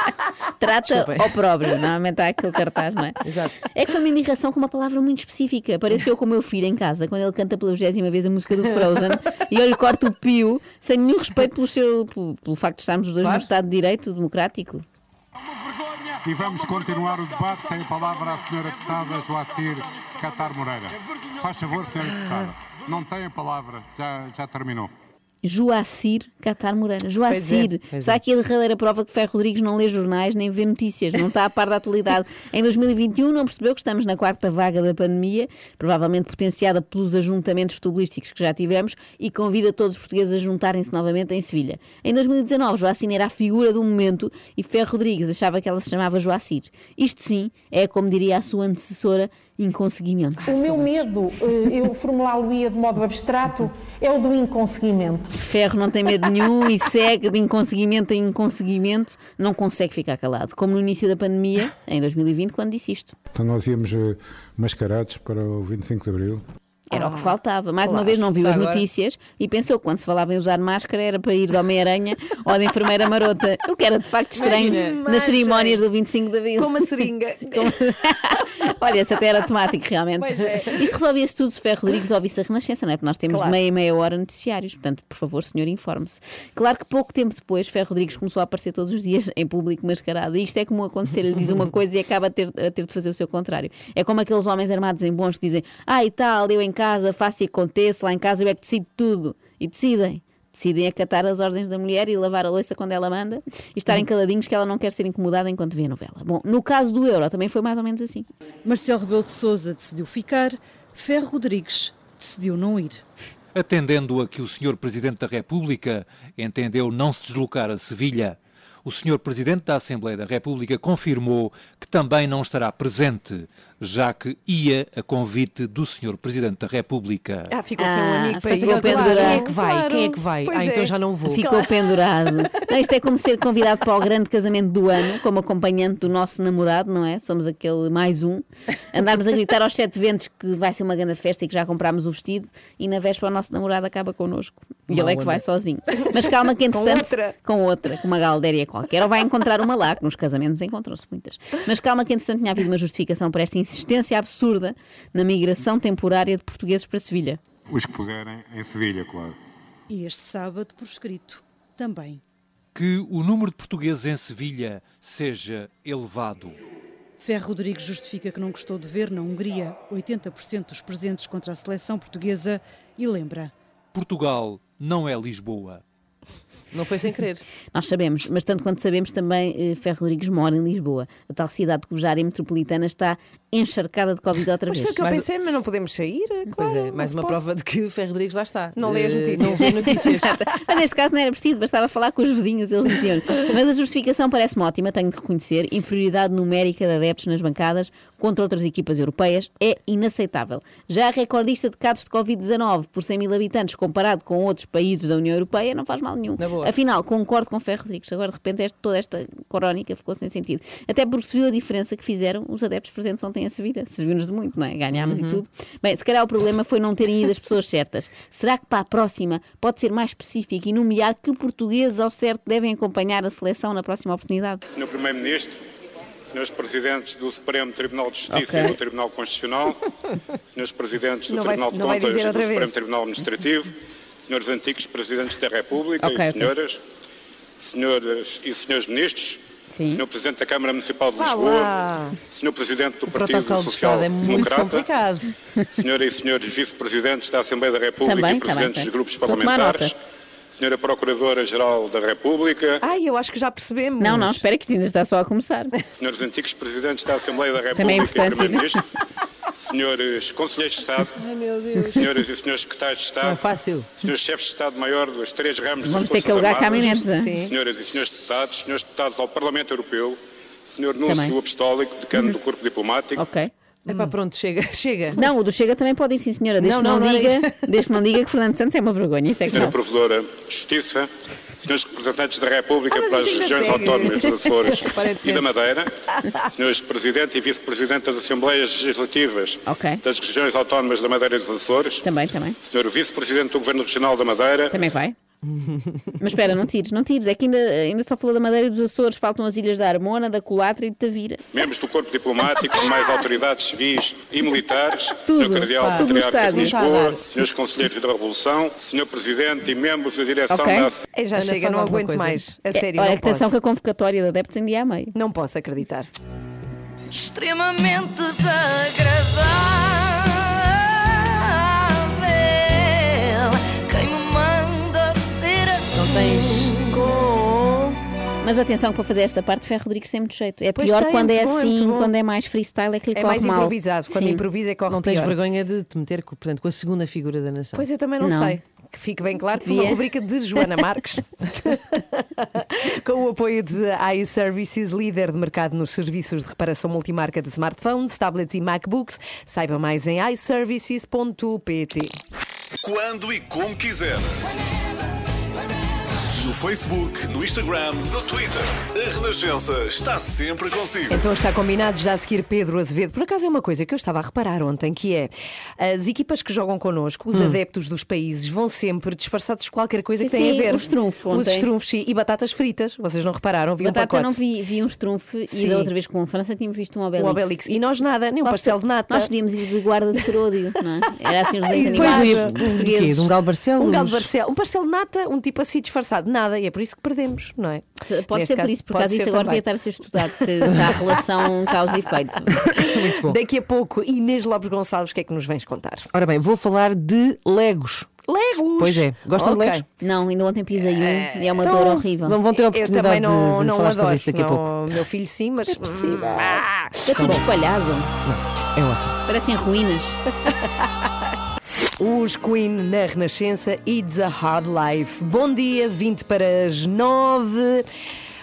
Trata Desculpem. opróbrio, normalmente há aquele cartaz, não é? Exato. É que foi uma imigração com uma palavra muito específica. Apareceu com o meu filho em casa, quando ele canta pela 20 vez a música do Frozen, [laughs] e eu lhe corto o pio, sem nenhum respeito pelo, seu, pelo, pelo facto de estarmos os dois Claro. no Estado de Direito Democrático. E vamos continuar o debate. Tem a palavra a senhora deputada Joacir Catar Moreira. Faz favor, senhora deputada. Não tem a palavra, já, já terminou. Joacir Catar Moreira. Joacir. Pois é, está aqui a derradeira prova que Ferro Rodrigues não lê jornais nem vê notícias, não está a par da atualidade. [laughs] Em 2021 não percebeu que estamos na quarta vaga da pandemia, provavelmente potenciada pelos ajuntamentos futebolísticos que já tivemos, e convida todos os portugueses a juntarem-se novamente em Sevilha. Em 2019, Joacir era a figura do momento e Ferro Rodrigues achava que ela se chamava Joacir. Isto sim é, como diria a sua antecessora, inconseguimento. O meu medo, eh, eu formulá-lo-ia de modo abstrato, é o do inconseguimento. Ferro não tem medo nenhum e segue de inconseguimento em inconseguimento, não consegue ficar calado. Como no início da pandemia, em 2020, quando disse isto. Então nós íamos eh, mascarados para o 25 de Abril. Era o que faltava. Mais uma claro. vez não viu as agora. notícias e pensou que quando se falava em usar máscara era para ir de Homem-Aranha ou de enfermeira marota. O que era de facto estranho Imagina. nas cerimónias do 25 de Abril. Com uma seringa. [laughs] [laughs] Olha, esse até era temático, realmente. Pois é. Isto resolvia-se tudo se Ferro Rodrigues ouvisse a Renascença, não é? Porque nós temos Claro. meia e meia hora noticiários. Portanto, por favor, senhor, informe-se. Claro que pouco tempo depois, Ferro Rodrigues começou a aparecer todos os dias em público mascarado. E isto é como acontecer, ele diz uma [laughs] coisa e acaba a ter, a ter de fazer o seu contrário. É como aqueles homens armados em bons que dizem: Ah, e tal, eu em casa faço e acontece, lá em casa eu é que decido tudo. E decidem. Decidem acatar as ordens da mulher e lavar a louça quando ela manda e estarem caladinhos que ela não quer ser incomodada enquanto vê a novela. Bom, no caso do euro também foi mais ou menos assim. Marcelo Rebelo de Sousa decidiu ficar, Ferro Rodrigues decidiu não ir. Atendendo a que o Sr. Presidente da República entendeu não se deslocar a Sevilha, o Sr. Presidente da Assembleia da República confirmou que também não estará presente, já que ia a convite do Sr. Presidente da República. Ah, ficou sem um Ah, amigo para ficou ir. pendurado. Claro, Quem é que vai? claro. Quem é que vai? Pois ah, então é. já não vou. Ficou pendurado. [laughs] Não, isto é como ser convidado para o grande casamento do ano, como acompanhante do nosso namorado, não é? Somos aquele mais um. Andarmos a gritar aos sete ventos que vai ser uma grande festa e que já comprámos o vestido e na véspera o nosso namorado acaba connosco. E ele é que vai sozinho. Mas calma que Com entretanto... outra. Com outra, com uma galdéria qualquer. Ou vai encontrar uma lá, que nos casamentos encontram-se muitas. Mas calma que entretanto tinha havido uma justificação para esta insistência absurda na migração temporária de portugueses para Sevilha. Os que puderem, em Sevilha, claro. E este sábado, por escrito, também. Que o número de portugueses em Sevilha seja elevado. Ferro Rodrigues justifica que não gostou de ver na Hungria 80% dos presentes contra a seleção portuguesa e lembra. Portugal não é Lisboa. Não foi sem querer. [laughs] Nós sabemos, mas tanto quanto sabemos também, eh, Ferro Rodrigues mora em Lisboa. A tal cidade cuja área metropolitana está encharcada de Covid outra Mas vez. foi o que eu pensei, mas não podemos sair, claro. Pois é, mais uma pode. prova de que o Ferro Rodrigues lá está. Não lê as Eh, notícias. Não vê notícias. [laughs] Mas neste caso não era preciso, bastava falar com os vizinhos, eles diziam. Mas a justificação parece-me ótima, tenho de reconhecer. Inferioridade numérica de adeptos nas bancadas contra outras equipas europeias é inaceitável. Já a recordista de casos de Covid-19 por 100 mil habitantes comparado com outros países da União Europeia não faz mal nenhum. Boa. Afinal, concordo com Ferro Rodrigues. Agora, de repente, este- toda esta corónica ficou sem sentido. Até porque se viu a diferença que fizeram os adeptos presentes ontem a Sevilha. Serviu-nos de muito, não é? Ganhámos Uhum. e tudo. Bem, se calhar o problema foi não terem ido as pessoas certas. Será que para a próxima pode ser mais específico e nomear que portugueses ao certo devem acompanhar a seleção na próxima oportunidade? Senhor Primeiro-Ministro, senhores Presidentes do Supremo Tribunal de Justiça Ok. e do Tribunal Constitucional, senhores Presidentes do Não vai- Tribunal de vai Contas dizer e do Supremo. Tribunal Administrativo, senhores antigos Presidentes da República Ok, e senhoras, senhoras e senhores Ministros, Sim. senhor Presidente da Câmara Municipal de Lisboa, lá. senhor Presidente do O Partido Social Estado é muito Democrata, complicado. senhoras e senhores Vice-Presidentes da Assembleia da República Também, e Presidentes também. dos grupos parlamentares, senhora Procuradora-Geral da República, Ai, eu acho que já percebemos. Não, não, espera que ainda está só a começar. senhores antigos presidentes da Assembleia da Também é República e importante. Primeiro-Ministro, senhores conselheiros de Estado, Ai senhoras e senhores secretários de Não é Estado, fácil. senhores chefes de Estado-Maior dos três ramos Vamos das ter que alugar caminhonetes, senhoras e senhores deputados, senhores deputados ao Parlamento Europeu, senhor Núncio Também. Apostólico, decano do Corpo Diplomático, Ok. Epá, pronto, chega, [laughs] chega. Não, o do Chega também pode ir, sim, senhora. Desde, Não, que, não não, diga, [laughs] desde que não diga que Fernando Santos é uma vergonha. Isso é que senhora não. Provedora de Justiça, senhores representantes da República Ah, para as regiões segue. autónomas dos Açores [laughs] e da Madeira, senhores Presidente e Vice-Presidente das Assembleias Legislativas Ok. das regiões autónomas da Madeira e dos Açores, Também, também. senhor Vice-Presidente do Governo Regional da Madeira, Também vai. [laughs] Mas espera, não tires, não tires. É que ainda, ainda só falou da Madeira e dos Açores, faltam as ilhas da Armona, da Colatra e de Tavira. membros do Corpo Diplomático, mais autoridades civis e militares, [laughs] Tudo, senhor Cardeal pá. Tudo de. Lisboa, senhores Conselheiros da Revolução, senhor Presidente e membros da direção Ok. da É, já Ana, chega, não alguma aguento coisa. mais. A É, sério, Olha, não atenção posso. que a convocatória de adeptos em dia a meio. Não posso acreditar. extremamente desagradável. Mas atenção que para fazer esta parte, Ferro Rodrigues tem muito jeito. É Pois pior tem, quando é muito bom, é assim, quando é mais freestyle, é que lhe É corre mais mal. improvisado. Quando Sim. improvisa é corre Não tens pior. vergonha de te meter com, portanto, com a segunda figura da nação. Pois eu também não, Não. sei. Que fique bem claro que foi uma rubrica de Joana Marques. [laughs] [laughs] Com o apoio de iServices, líder de mercado nos serviços de reparação multimarca de smartphones, tablets e MacBooks. Saiba mais em iServices.pt. Quando e como quiser. No Facebook, no Instagram, no Twitter. A Renascença está sempre consigo. Então está combinado já a seguir Pedro Azevedo. Por acaso é uma coisa que eu estava a reparar ontem, que é as equipas que jogam connosco, os Hum. adeptos dos países, vão sempre disfarçados de qualquer coisa Sim, que tenha sim, a ver. o estrunfo Os ontem. estrunfos, sim. E batatas fritas. Vocês não repararam? Vi um Batata pacote. não vi, vi um estrunfo e da outra vez com a França tínhamos visto um Obelix. Um Obelix. E nós nada, nem um pastel de nata. Nós podíamos ir de guarda de seródio, não é? Era assim os [laughs] desenhos Pois, animados de- um galo Barcelos? Um galo de Barcelos, um pastel de nata, um tipo assim disfarçado. Nada, e é por isso que perdemos, não é? Pode Neste ser por caso, isso, por causa disso agora devia estar a ser estudado, se, se há relação causa e efeito. [laughs] Muito bom. Daqui a pouco, Inês Lopes Gonçalves, o que é que nos vens contar? Ora bem, vou falar de Legos. Legos! Pois é. Gostam de Ok. Legos? Não, ainda ontem pisei um e é uma Então, dor horrível. Vão, vão ter a Eu oportunidade também não, de, de não falar sobre adoro. isso daqui a pouco. Não, meu filho sim, mas. É possível. É tudo espalhado, É ótimo. parecem ruínas. [laughs] Os Queen na Renascença, It's a Hard Life. Bom dia, 20 para as 9.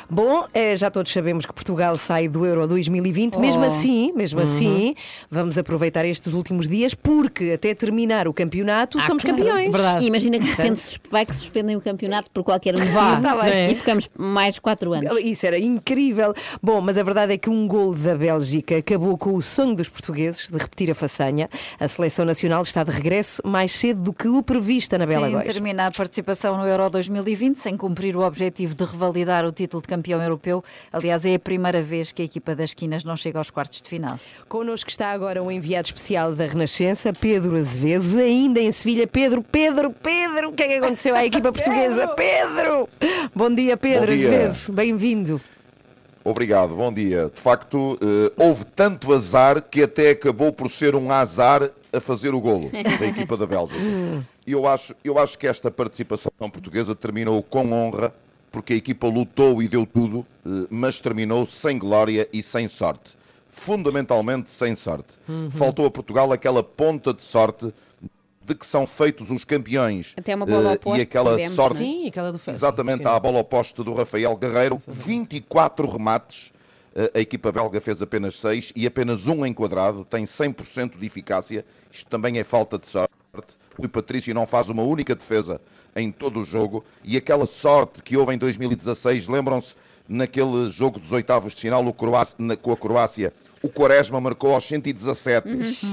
Bom, eh, já todos sabemos que Portugal sai do Euro 2020. Mesmo Oh. assim, mesmo Uhum. assim, vamos aproveitar estes últimos dias porque até terminar o campeonato somos campeões. E imagina que de repente vai que suspendem o campeonato por qualquer motivo tá e ficamos mais 4 anos. Isso era incrível. Bom, mas a verdade é que um gol da Bélgica acabou com o sonho dos portugueses de repetir a façanha. A seleção nacional está de regresso mais cedo do que o previsto na Bela Sim, Góis. termina a participação no Euro 2020 sem cumprir o objetivo de revalidar o título de campeão europeu. Aliás, é a primeira vez que a equipa das esquinas não chega aos quartos de final. Connosco está agora um enviado especial da Renascença, Pedro Azevedo, ainda em Sevilha. Pedro, Pedro, Pedro, o que é que aconteceu à equipa [laughs] portuguesa? Pedro! Bom dia, Pedro Bom dia. Azevedo, bem-vindo. Obrigado, bom dia. De facto, eh, houve tanto azar que até acabou por ser um azar a fazer o golo da equipa da Bélgica. [laughs] E eu acho, eu acho que esta participação portuguesa terminou com honra, porque a equipa lutou e deu tudo, eh, mas terminou sem glória e sem sorte. Fundamentalmente sem sorte. Uhum. Faltou a Portugal aquela ponta de sorte de que são feitos os campeões. Até uma bola eh, ao poste e aquela sorte. não é? Sim, aquela do Fez. Exatamente, à bola oposta do Rafael Guerreiro, 24 remates. Eh, A equipa belga fez apenas 6 e apenas um enquadrado, tem 100% de eficácia. Isto também é falta de sorte. O Rui Patrício não faz uma única defesa em todo o jogo e aquela sorte que houve em 2016, lembram-se naquele jogo dos oitavos de final o Croácia- na- com a Croácia, o Quaresma marcou aos 117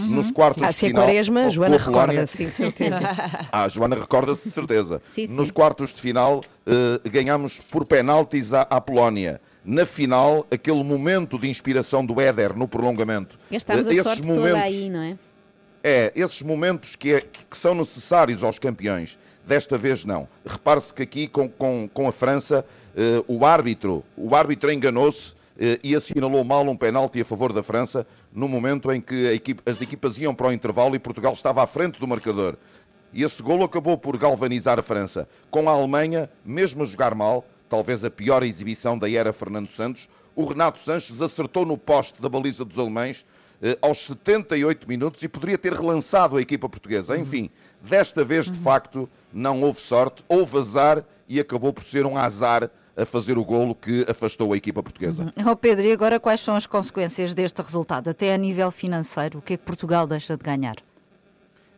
nos quartos Ah, de se é final. Quaresma, Joana a Polónia. recorda, sim, de certeza. [laughs] Ah, Joana recorda-se de certeza. [laughs] Sim, sim. Nos quartos de final eh, ganhámos por penaltis à, à Polónia. Na final, aquele momento de inspiração do Éder no prolongamento. Gastámos a esses sorte momentos, toda aí, não é? É, esses momentos que, é- que são necessários aos campeões. Desta vez não. Repare-se que aqui com, com, com a França, eh, o árbitro, o árbitro enganou-se eh, e assinalou mal um penalti a favor da França no momento em que equipe- as equipas iam para o intervalo e Portugal estava à frente do marcador. E esse golo acabou por galvanizar a França. Com a Alemanha, mesmo a jogar mal, talvez a pior exibição da era Fernando Santos, o Renato Sanches acertou no poste da baliza dos alemães aos 78 minutos e poderia ter relançado a equipa portuguesa. Enfim, desta vez, de facto, não houve sorte, houve azar e acabou por ser um azar a fazer o golo que afastou a equipa portuguesa. Oh Pedro, e agora quais são as consequências deste resultado, até a nível financeiro? O que é que Portugal deixa de ganhar?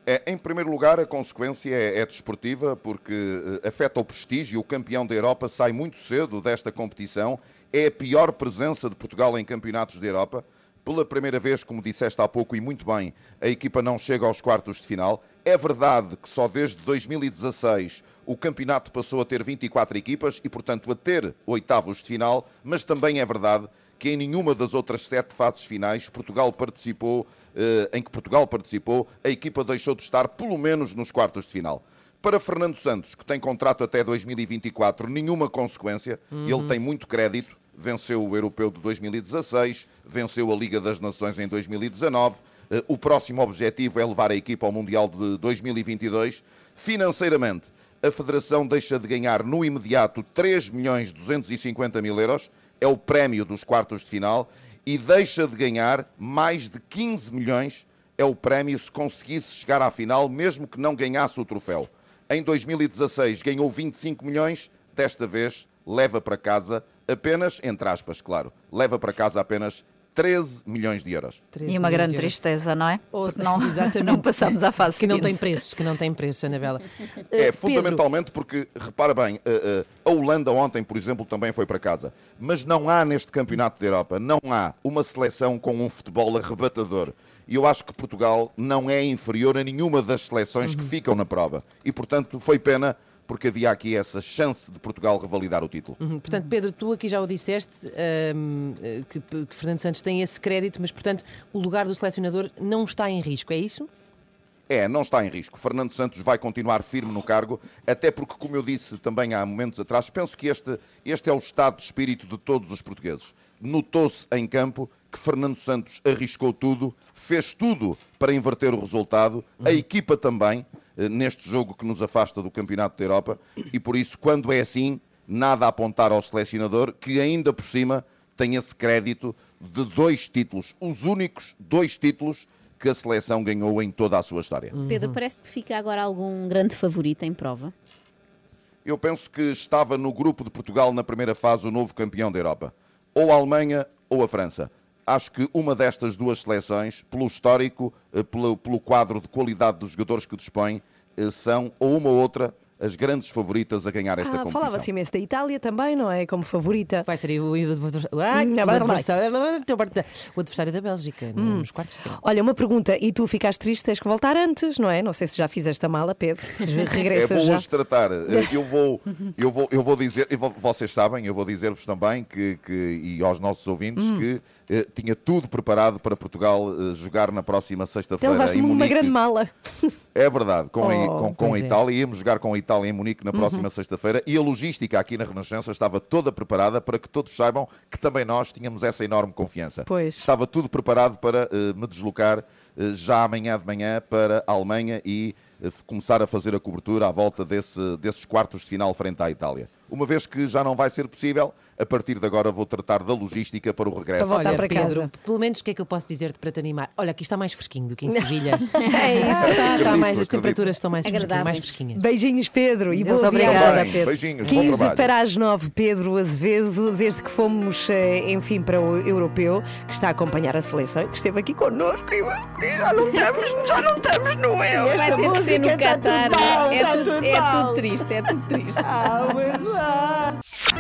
É, em primeiro lugar, a consequência é, é desportiva, porque eh, afeta o prestígio. O campeão da Europa sai muito cedo desta competição. É a pior presença de Portugal em campeonatos da Europa. Pela primeira vez, como disseste há pouco e muito bem, a equipa não chega aos quartos de final. É verdade que só desde 2016 o campeonato passou a ter 24 equipas e, portanto, a ter oitavos de final, mas também é verdade que em nenhuma das outras sete fases finais Portugal participou, eh, em que Portugal participou, a equipa deixou de estar pelo menos nos quartos de final. Para Fernando Santos, que tem contrato até 2024, nenhuma consequência, Uhum. ele tem muito crédito, venceu o Europeu de 2016, venceu a Liga das Nações em 2019, eh, o próximo objetivo é levar a equipa ao Mundial de 2022. Financeiramente, a Federação deixa de ganhar no imediato 3 milhões 250 mil euros, é o prémio dos quartos de final, e deixa de ganhar mais de 15 milhões, é o prémio se conseguisse chegar à final, mesmo que não ganhasse o troféu. Em 2016 ganhou 25 milhões, desta vez leva para casa apenas, entre aspas, claro, leva para casa apenas 13 milhões de euros. E uma grande tristeza, não é? Porque não, [laughs] [laughs] Exatamente. não passamos à fase Que não tem seguinte. preço, que não tem preço, Anabela. [laughs] É, Eh, Pedro, fundamentalmente porque, repara bem, eh, eh, a Holanda ontem, por exemplo, também foi para casa. Mas não há neste campeonato da Europa, não há uma seleção com um futebol arrebatador. E eu acho que Portugal não é inferior a nenhuma das seleções que ficam na prova. E, portanto, foi pena porque havia aqui essa chance de Portugal revalidar o título. Uhum. Portanto, Pedro, tu aqui já o disseste hum, eh, que, que Fernando Santos tem esse crédito, mas, portanto, o lugar do selecionador não está em risco, é isso? É, não está em risco. Fernando Santos vai continuar firme no cargo, até porque, como eu disse também há momentos atrás, penso que este, este é o estado de espírito de todos os portugueses. Notou-se em campo que Fernando Santos arriscou tudo, fez tudo para inverter o resultado, a equipa também, neste jogo que nos afasta do Campeonato da Europa, e por isso, quando é assim, nada a apontar ao selecionador, que ainda por cima tem esse crédito de dois títulos, os únicos dois títulos que a seleção ganhou em toda a sua história. Pedro, parece que fica agora algum grande favorito em prova. Eu penso que estava no grupo de Portugal na primeira fase o novo campeão da Europa. Ou a Alemanha ou a França. Acho que uma destas duas seleções, pelo histórico, eh, pelo, pelo quadro de qualidade dos jogadores que dispõem, eh, são ou uma ou outra as grandes favoritas a ganhar esta Ah, competição. falava-se imenso da Itália também, não é? Como favorita. Vai ser o, o, Hum, o, é adversário, o adversário da Bélgica, Hum. nos quartos de. Olha, uma pergunta, e tu ficaste triste, tens que voltar antes, não é? Não sei se já fizeste a mala, Pedro. Se [laughs] É regressas bom já. hoje tratar. Eh, [laughs] Eu vou, eu vou, eu vou dizer, vo- vocês sabem, eu vou dizer-vos também que, que, e aos nossos ouvintes Hum. que tinha tudo preparado para Portugal eh, jogar na próxima Então sexta-feira levaste-me em uma Munique. grande mala. É verdade, com, a, Oh, com, com a é. Itália, íamos jogar com a Itália em Munique na próxima Uhum. sexta-feira e a logística aqui na Renascença estava toda preparada para que todos saibam que também nós tínhamos essa enorme confiança. Pois. Estava tudo preparado para eh, me deslocar eh, já amanhã de manhã para a Alemanha e eh, começar a fazer a cobertura à volta desse- desses quartos de final frente à Itália. Uma vez que já não vai ser possível, a partir de agora vou tratar da logística para o regresso. Olha, Pedro, pelo menos o que é que eu posso dizer-te para te animar? Olha, aqui está mais fresquinho do que em Sevilha. [laughs] é isso, está, está Acredito, mais, as temperaturas estão mais, fresquinhas, mais fresquinhas. Beijinhos, Pedro, e Deus boa obrigada, viagem. Pedro. Beijinhos, bom 15 trabalho. para as 9, Pedro Azevedo, desde que fomos, eh, enfim, para o europeu, que está a acompanhar a seleção, que esteve aqui connosco e já não estamos, já não estamos no eu. Que ser no está Qatar. tudo mal, é, está tudo, tudo é tudo triste, é tudo triste.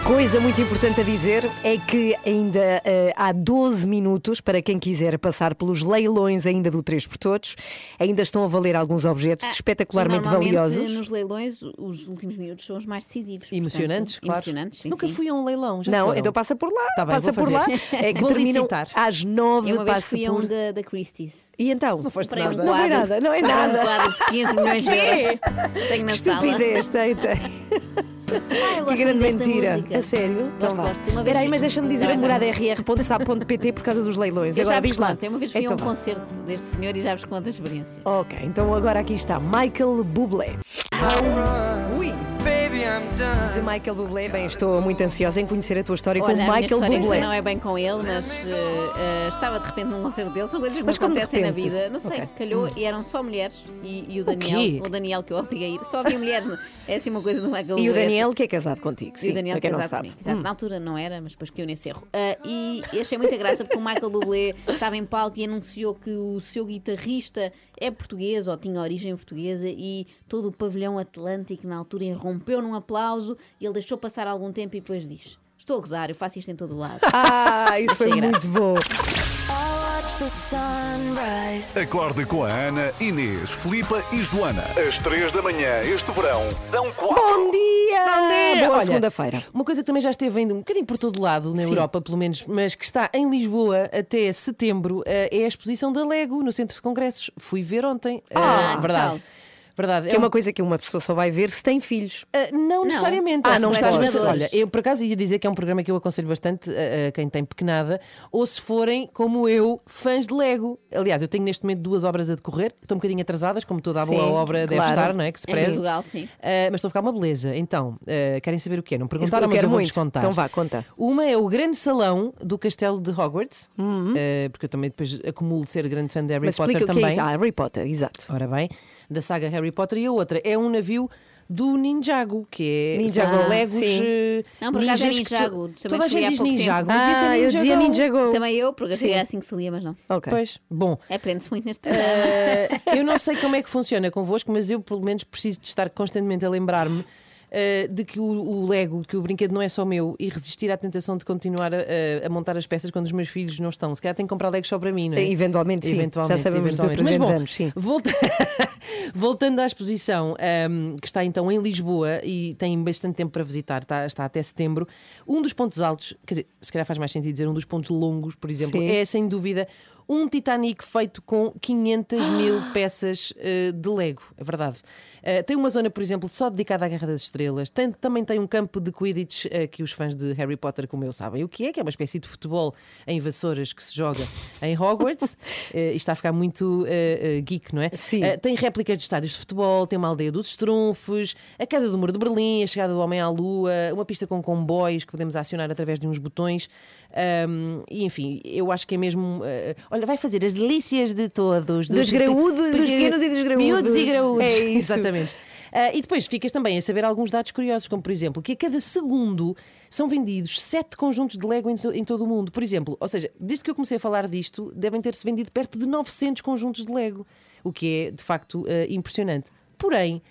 Coisa muito importante a dizer é que ainda eh, há 12 minutos para quem quiser passar pelos leilões ainda do 3 por Todos. Ainda estão a valer alguns objetos espetacularmente Normalmente, valiosos. nos leilões, os últimos minutos são os mais decisivos. portanto, Emocionantes, claro. Emocionantes, sim, Nunca sim. fui a um leilão, já Não, foram? então passa por lá. Tá bem, passa vou por lá. fazer. É que Vou terminam licitar. às 9, Eu uma vez passa fui a por. um da, da Christie's. E então? Não foste Comprei um Não foi quadro. nada, não é nada. Um quadro de 15 milhões de [laughs] euros. Tenho na Que sala. estupidez, tem, tem. Ah, Que grande mentira. música. A sério? Então Gosto, gosto. Uma vez Espera aí, vi- mas deixa-me dizer a morada rr.sap.pt por causa dos leilões. Eu já Agora vos diz lá. conto. Eu uma vez a Então um vá. concerto deste senhor e já vos conto a experiência. Ok, então agora aqui está Michael Bublé. Ui! De Michael Bublé, bem, estou muito ansiosa em conhecer a tua história Olha, com a minha Michael história Bublé. não é bem com ele, mas eh, eh, estava de repente num concerto dele. São coisas que Mas me acontecem na vida. Não sei, Ok. calhou Hum. e eram só mulheres. E, e o? Daniel, o Daniel que eu obriguei a ir, só havia mulheres. não- É assim uma coisa do Michael E o Bublé. Daniel, que é casado contigo, E sim, o Daniel para quem não sabe. Exato. Hum. Na altura não era, mas depois caiu nesse erro. Ah, e achei muita graça porque o Michael Bublé estava em palco e anunciou que o seu guitarrista é português ou tinha origem portuguesa e todo o pavilhão atlântico na altura irrompeu num aplauso e ele deixou passar algum tempo e depois diz: Estou a gozar, eu faço isto em todo o lado. [laughs] Ah, isso foi muito bom. [laughs] Acorde com a Ana, Inês, Filipa e Joana. Às três da manhã, este verão, são quatro. Bom dia! Boa Olha, segunda-feira. Uma coisa que também já esteve ainda um bocadinho por todo lado, na Sim. Europa pelo menos, mas que está em Lisboa até setembro, eh, é a exposição da Lego no Centro de Congressos. Fui ver ontem. Ah, Eh, que verdade. tal? Verdade. Que é uma coisa que uma pessoa só vai ver se tem filhos. não necessariamente. Ah, se não gostas- pode. Olha, eu por acaso ia dizer que é um programa que eu aconselho bastante a, a quem tem pequenada, ou se forem, como eu, fãs de Lego. Aliás, eu tenho neste momento duas obras a decorrer, estão um bocadinho atrasadas, como toda a boa Sim, obra deve claro. estar, não é? Que se preze. Portugal, sim. Ah, mas estou a ficar uma beleza. Então, ah, querem saber o quê? Não perguntaram, Eu mas eu vou-vos muito. contar. Então vá, conta. Uma é o grande salão do castelo de Hogwarts, ah, porque eu também depois acumulo de ser grande fã de Harry Mas Potter o que também. é isso. Ah, Harry Potter, exato. Ora bem, da saga Harry Potter. E a outra é um navio do Ninjago, que é Ninjago, são Legos. sim. eh, Não, por acaso é Ninjago. Também Toda a gente diz Ninjago, tempo. mas isso é Ah, eu dizia Ninjago. Também eu, porque achei Sim. assim que se lia, mas não. Ok. Pois, bom. Aprende-se muito neste programa. Eh, eu não sei como é que funciona convosco, mas eu pelo menos preciso de estar constantemente a lembrar-me eh, de que o, o Lego, que o brinquedo não é só meu e resistir à tentação de continuar a, a- montar as peças quando os meus filhos não estão. Se calhar tenho que comprar Legos só para mim, não é? Eventualmente, sim. Já sabemos eventualmente. Mas bom, sim. Volta- [laughs] Voltando à exposição, ahm, que está então em Lisboa e tem bastante tempo para visitar, está, está até setembro. Um dos pontos altos, quer dizer, se calhar faz mais sentido dizer um dos pontos longos, por exemplo, Sim. é sem dúvida um Titanic feito com 500 mil [gasps] peças eh, de Lego, é verdade. Eh, tem uma zona, por exemplo, só dedicada à Guerra das Estrelas. Tem- também tem um campo de Quidditch eh, que os fãs de Harry Potter, como eu, sabem o que é, que é uma espécie de futebol em vassouras que se joga em Hogwarts. [laughs] E está a ficar muito geek, não é? Sim. Tem réplicas de estádios de futebol, tem uma aldeia dos estrunfos, a queda do muro de Berlim, a chegada do homem à lua, uma pista com comboios que podemos acionar através de uns botões. Ahm, e enfim, eu acho que é mesmo. olha, vai fazer as delícias de todos. Dos graúdos, dos pequenos e dos graúdos. Miúdos e graúdos. É [laughs] isso. Exatamente. Ah, e depois ficas também a saber alguns dados curiosos, como por exemplo, que a cada segundo são vendidos sete conjuntos de Lego em, to- em todo o mundo. Por exemplo, ou seja, desde que eu comecei a falar disto, devem ter-se vendido perto de 900 conjuntos de Lego, o que é de facto ah, impressionante. Porém,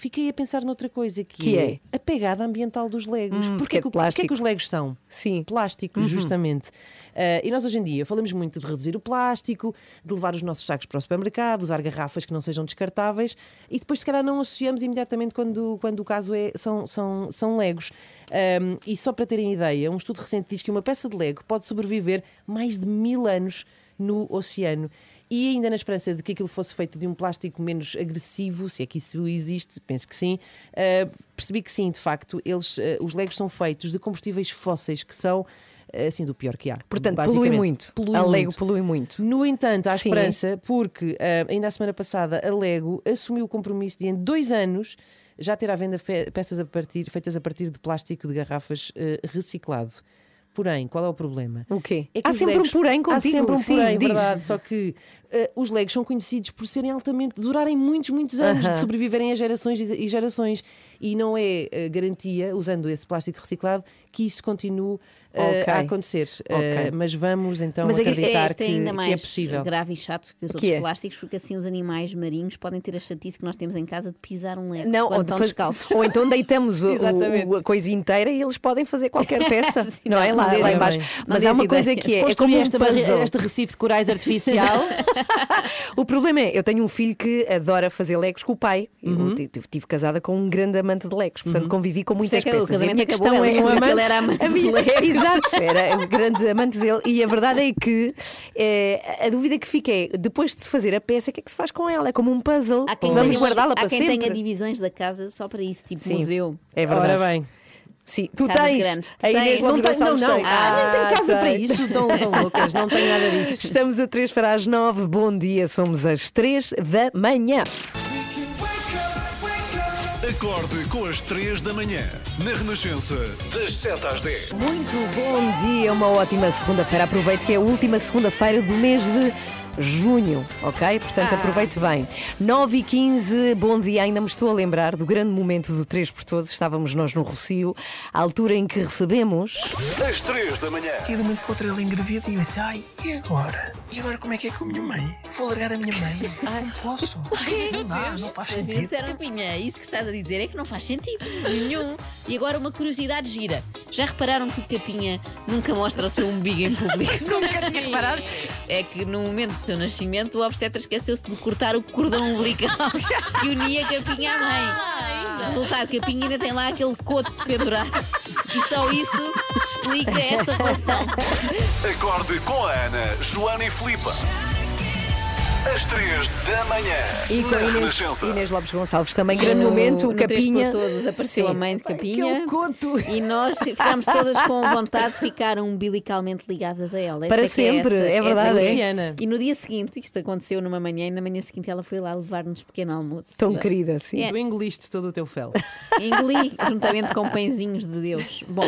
fiquei a pensar noutra coisa que, Que é, é? a pegada ambiental dos Legos. Hum, Porquê porque é que, que os Legos são? Sim. Plásticos, Uhum. justamente. Ah, e nós hoje em dia falamos muito de reduzir o plástico, de levar os nossos sacos para o supermercado, usar garrafas que não sejam descartáveis e depois, se calhar, não associamos imediatamente quando, quando o caso é, são, são, são Legos. Ahm, e só para terem ideia, um estudo recente diz que uma peça de Lego pode sobreviver mais de mil anos no oceano. E ainda na esperança de que aquilo fosse feito de um plástico menos agressivo, se é que isso existe, penso que sim, ah, percebi que sim, de facto, eles, ah, os Legos são feitos de combustíveis fósseis que são ah, assim do pior que há. Portanto, polui muito. Polui a Lego muito. polui muito. No entanto, há Sim. esperança, porque ah, ainda a semana passada a Lego assumiu o compromisso de em dois anos já ter à venda peças a partir, feitas a partir de plástico de garrafas ah, reciclado. Porém, qual é o problema? O quê? É que Há sempre Legos- um porém Há sempre um Sim, porém, diz. verdade. Só que eh, os Legos são conhecidos por serem altamente, durarem muitos, muitos anos, Aham. de sobreviverem a gerações e e gerações. E não é eh, garantia, usando esse plástico reciclado, que isso continue eh, Ok. a acontecer. Eh, Ok. mas vamos então Mas é que é- acreditar é que, ainda que mais é possível. grave e chato que os Que outros é? plásticos, porque assim os animais marinhos podem ter a chatice que nós temos em casa de pisar um lego Não, ou, estão faz- descalços. ou então deitamos [laughs] o- o- a coisa inteira e eles podem fazer qualquer [laughs] peça, não é? não Lá, dê lá ideia. embaixo. Não Mas há uma coisa que é, é como um esta, este recife de corais artificial. [laughs] O problema é, eu tenho um filho que adora fazer legos com o pai. Uhum. Estive casada com um grande amante de legos, portanto convivi com muitas é que o peças. E a minha acabou, questão ela é descobriu que ele era amante a de minha- legos. Exato, era um grande amante dele. E a verdade é que eh, a dúvida que fica é, depois de se fazer a peça, o que é que se faz com ela? É como um puzzle. Há quem Vamos tenha- guardá-la há para quem sempre. tenha divisões da casa só para isso, tipo Sim, museu. É verdade. Ora bem. Sim, tu Casas tens. grandes. A Inês Tens. Lopes Não tenho, não, Gonçalves não. tem. Ah, nem tenho casa para tem. isso. Tão, tão loucas, não tenho nada disso. Estamos a 3 para as 9. Bom dia, somos às 3 da manhã. Acorde com as 3 da manhã, na Renascença, das 7 às 10. Muito bom dia, uma ótima segunda-feira. Aproveito que é a última segunda-feira do mês de junho, ok? Portanto, Ah. aproveite bem. 9 e 15, bom dia. Ainda me estou a lembrar do grande momento do 3 por Todos. Estávamos nós no Rocio, à altura em que recebemos. Às 3 da manhã. E de momento para outro ele engravida e eu disse, ai, e agora? E agora como é que é com a minha mãe? Vou largar a minha mãe? [laughs] Ai, não posso. Não dá, não faz sentido. Disseram, Pinha, isso que estás a dizer é que não faz sentido nenhum. E agora uma curiosidade gira. Já repararam que o Capinha nunca mostra o seu umbigo em público? [laughs] Nunca tinha reparado. É que no momento seu nascimento o obstetra esqueceu-se de cortar o cordão umbilical [laughs] que unia Capinha à mãe. Resultado, Capinha ainda tem lá aquele coto pendurado. E só isso explica esta relação. Acorde com a Ana, Joana e Filipa. Às 3 da manhã, E com a Inês. Inês Lopes Gonçalves também. Grande No- momento, o Capinha. todos apareceu Sim. a mãe de Capinha. Coto. E nós ficámos todas com vontade de ficar umbilicalmente ligadas a ela. Essa Para é que é sempre, essa- é essa verdade, a é. Luciana. E no dia seguinte, isto aconteceu numa manhã, e na manhã seguinte ela foi lá levar-nos pequeno almoço. Tão querida, sim. É. Tu engoliste todo o teu fel. Engoli juntamente com pãezinhos de Deus. Bom,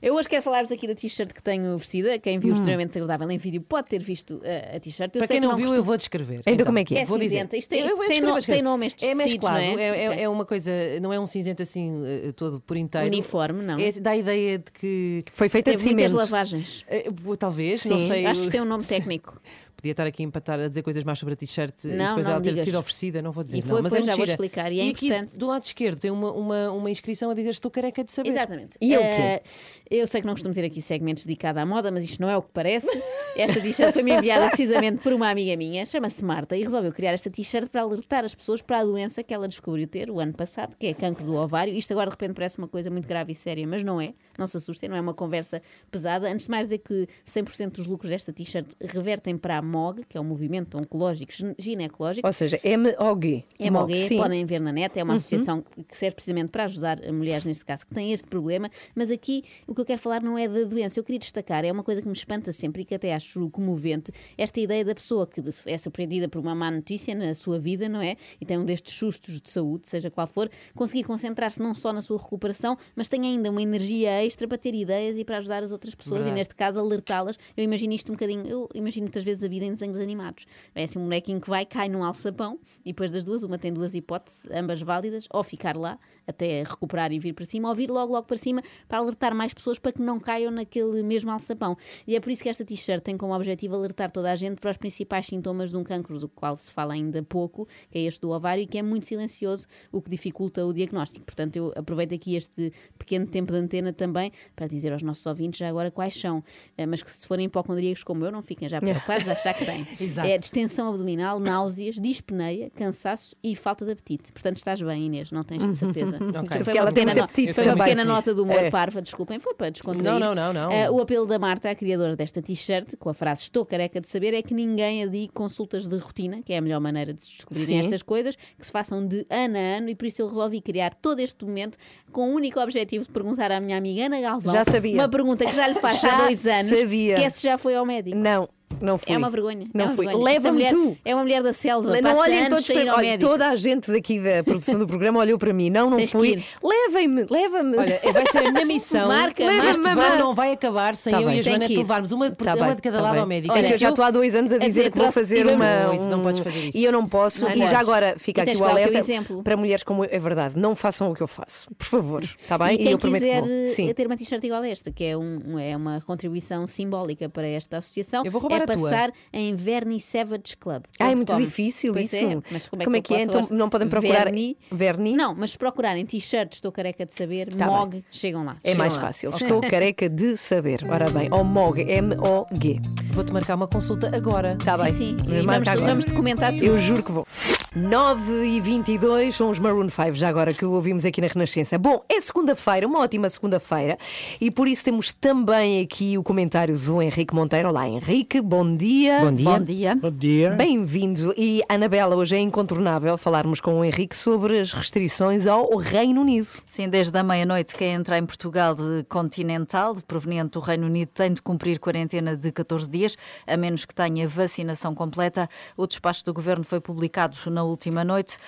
eu hoje quero falar-vos aqui da t-shirt que tenho oferecida. Quem Hum. viu extremamente desagradável em vídeo pode ter visto uh, a t-shirt. Para sei quem que não viu, costumo- eu vou descrever. Ver. Então como é que é? É Vou dizer. cinzenta. Isto tem- Eu- eu tem no- tem nome estes É mesclado, não é? é, é- Ok. é uma coisa, não é um cinzento assim eh, todo por inteiro. Uniforme, não. É, dá a ideia de que. Foi feita Teve muitas lavagens. Eh, talvez, Sim. não sei. Acho que isto tem um nome [laughs] técnico. Podia estar aqui a empatar a dizer coisas mais sobre a t-shirt e Não, depois não ela ter digas. sido oferecida, não vou dizer. E não, foi, mas foi, é já vou mentira. explicar, e é aqui, importante. do lado esquerdo tem uma, uma, uma inscrição a dizer estou careca de saber. Exatamente. E é o Eh, quê? Eu sei que não costumo ter aqui segmentos dedicados à moda, mas isto não é o que parece. Esta t-shirt foi-me enviada precisamente por uma amiga minha, chama-se Marta, e resolveu criar esta t-shirt para alertar as pessoas para a doença que ela descobriu ter o ano passado, que é cancro do ovário. Isto agora de repente parece uma coisa muito grave e séria, mas não é. Não se assustem, não é uma conversa pesada. Antes de mais dizer que 100% dos lucros desta t-shirt revertem para a MOG, que é o Movimento Oncológico Gine- Ginecológico. Ou seja, MOG. MOG, Sim. podem ver na net, é uma Uhum. associação que serve precisamente para ajudar mulheres, neste caso, que têm este problema. Mas aqui o que eu quero falar não é da doença, eu queria destacar, é uma coisa que me espanta sempre e que até acho comovente, esta ideia da pessoa que é surpreendida por uma má notícia na sua vida, não é? E tem um destes sustos de saúde, seja qual for, conseguir concentrar-se não só na sua recuperação, mas tem ainda uma energia extra para ter ideias e para ajudar as outras pessoas Verdade. e, neste caso, alertá-las. Eu imagino isto um bocadinho, eu imagino muitas vezes a vida em desenhos animados. É assim um bonequinho que vai, cai num alçapão e depois das duas, uma tem duas hipóteses, ambas válidas, ou ficar lá até recuperar e vir para cima, ou vir logo, logo para cima para alertar mais pessoas para que não caiam naquele mesmo alçapão. E é por isso que esta t-shirt tem como objetivo alertar toda a gente para os principais sintomas de um cancro, do qual se fala ainda pouco, que é este do ovário, e que é muito silencioso, o que dificulta o diagnóstico. Portanto, eu aproveito aqui este pequeno tempo de antena também para dizer aos nossos ouvintes já agora quais são, Eh, mas que se forem hipocondríacos como eu, não fiquem já [laughs] preocupados, achar que têm. Exato. É distensão abdominal, náuseas, dispneia, cansaço e falta de apetite. Portanto, estás bem, Inês, não tens de certeza. [laughs] Ok. Foi Porque uma ela tem pequena muito no- apetite Foi uma pequena nota do humor É. parva, desculpem, foi para descontrair. Não, não, não, não. Eh, o apelo da Marta, a criadora desta t-shirt, com a frase Estou careca de saber, é que ninguém adie consultas de rotina, que é a melhor maneira de se descobrirem Sim. estas coisas, que se façam de ano a ano, e por isso eu resolvi criar todo este momento com o único objetivo de perguntar à minha amiga Ana Galvão Já sabia. uma pergunta que já lhe faz há Já dois anos, sabia. que é se já foi ao médico. Não, não fui. É uma vergonha. Não é uma fui. Esta Leva-me tu. É uma mulher da selva. Não olhem todos para olha, toda a gente daqui da produção do programa olhou para mim. Não, não Tens fui. Levem-me, leva-me. Olha, vai ser a minha missão. Marca, Leva-me, Este verão não vai acabar sem Tá eu bem. e a Joana levarmos uma, Tá uma de cada tá lado bem. ao médico. Olha, que eu já estou há dois anos a É dizer dizer, que vou fazer uma. Não, isso não podes fazer isso. E eu não posso. Não e podes. já agora fica aqui o alerta para mulheres como eu. É verdade, não façam o que eu faço. Por favor. Está bem? E quem eu prometo quiser que vou. eh, ter uma t-shirt igual a esta, que é, é uma contribuição simbólica para esta associação, Eu vou roubar é passar em Verni Savage Club. Ah, é muito .com. difícil Pois isso. É, mas como é Como que, é é? Então não podem procurar Verni? Verni? Não, mas se procurarem t-shirts, estou careca de saber, Tá MOG, chegam lá. É Chegam mais lá. fácil. Estou careca de saber. Ora bem, OMOG, M-O-G. Vou-te marcar uma consulta agora. Está bem. Sim, sim. E vamos, agora. vamos documentar tudo. Eu juro que vou. 9 e 22 são os Maroon 5, já agora que o ouvimos aqui na Renascença. Bom, é segunda-feira, uma ótima segunda-feira, e por isso temos também aqui o comentário do Henrique Monteiro. Olá, Henrique, bom dia. Bom dia. Bom dia. Bom dia. Bem-vindo. E, Anabela, hoje é incontornável falarmos com o Henrique sobre as restrições ao Reino Unido. Sim, desde a meia-noite, quem entra em Portugal de continental, de proveniente do Reino Unido, tem de cumprir quarentena de 14 dias, a menos que tenha vacinação completa. O despacho do governo foi publicado na última noite.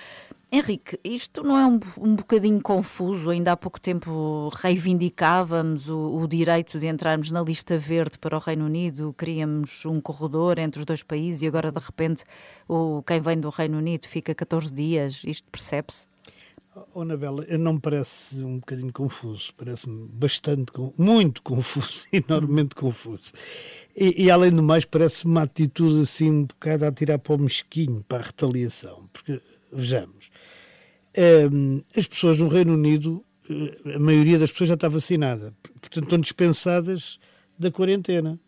Henrique, isto não é um, um bocadinho confuso? Ainda há pouco tempo reivindicávamos o, o direito de entrarmos na lista verde para o Reino Unido, queríamos um corredor entre os dois países e agora, de repente, o, quem vem do Reino Unido fica 14 dias. Isto percebe-se? Oh, Anabela, não me parece um bocadinho confuso, parece-me bastante, muito confuso, [laughs] enormemente confuso. E, e, além do mais, parece uma atitude assim um bocado a tirar para o mesquinho, para a retaliação. Porque, vejamos, as pessoas no Reino Unido, eh, a maioria das pessoas já está vacinada, portanto estão dispensadas da quarentena,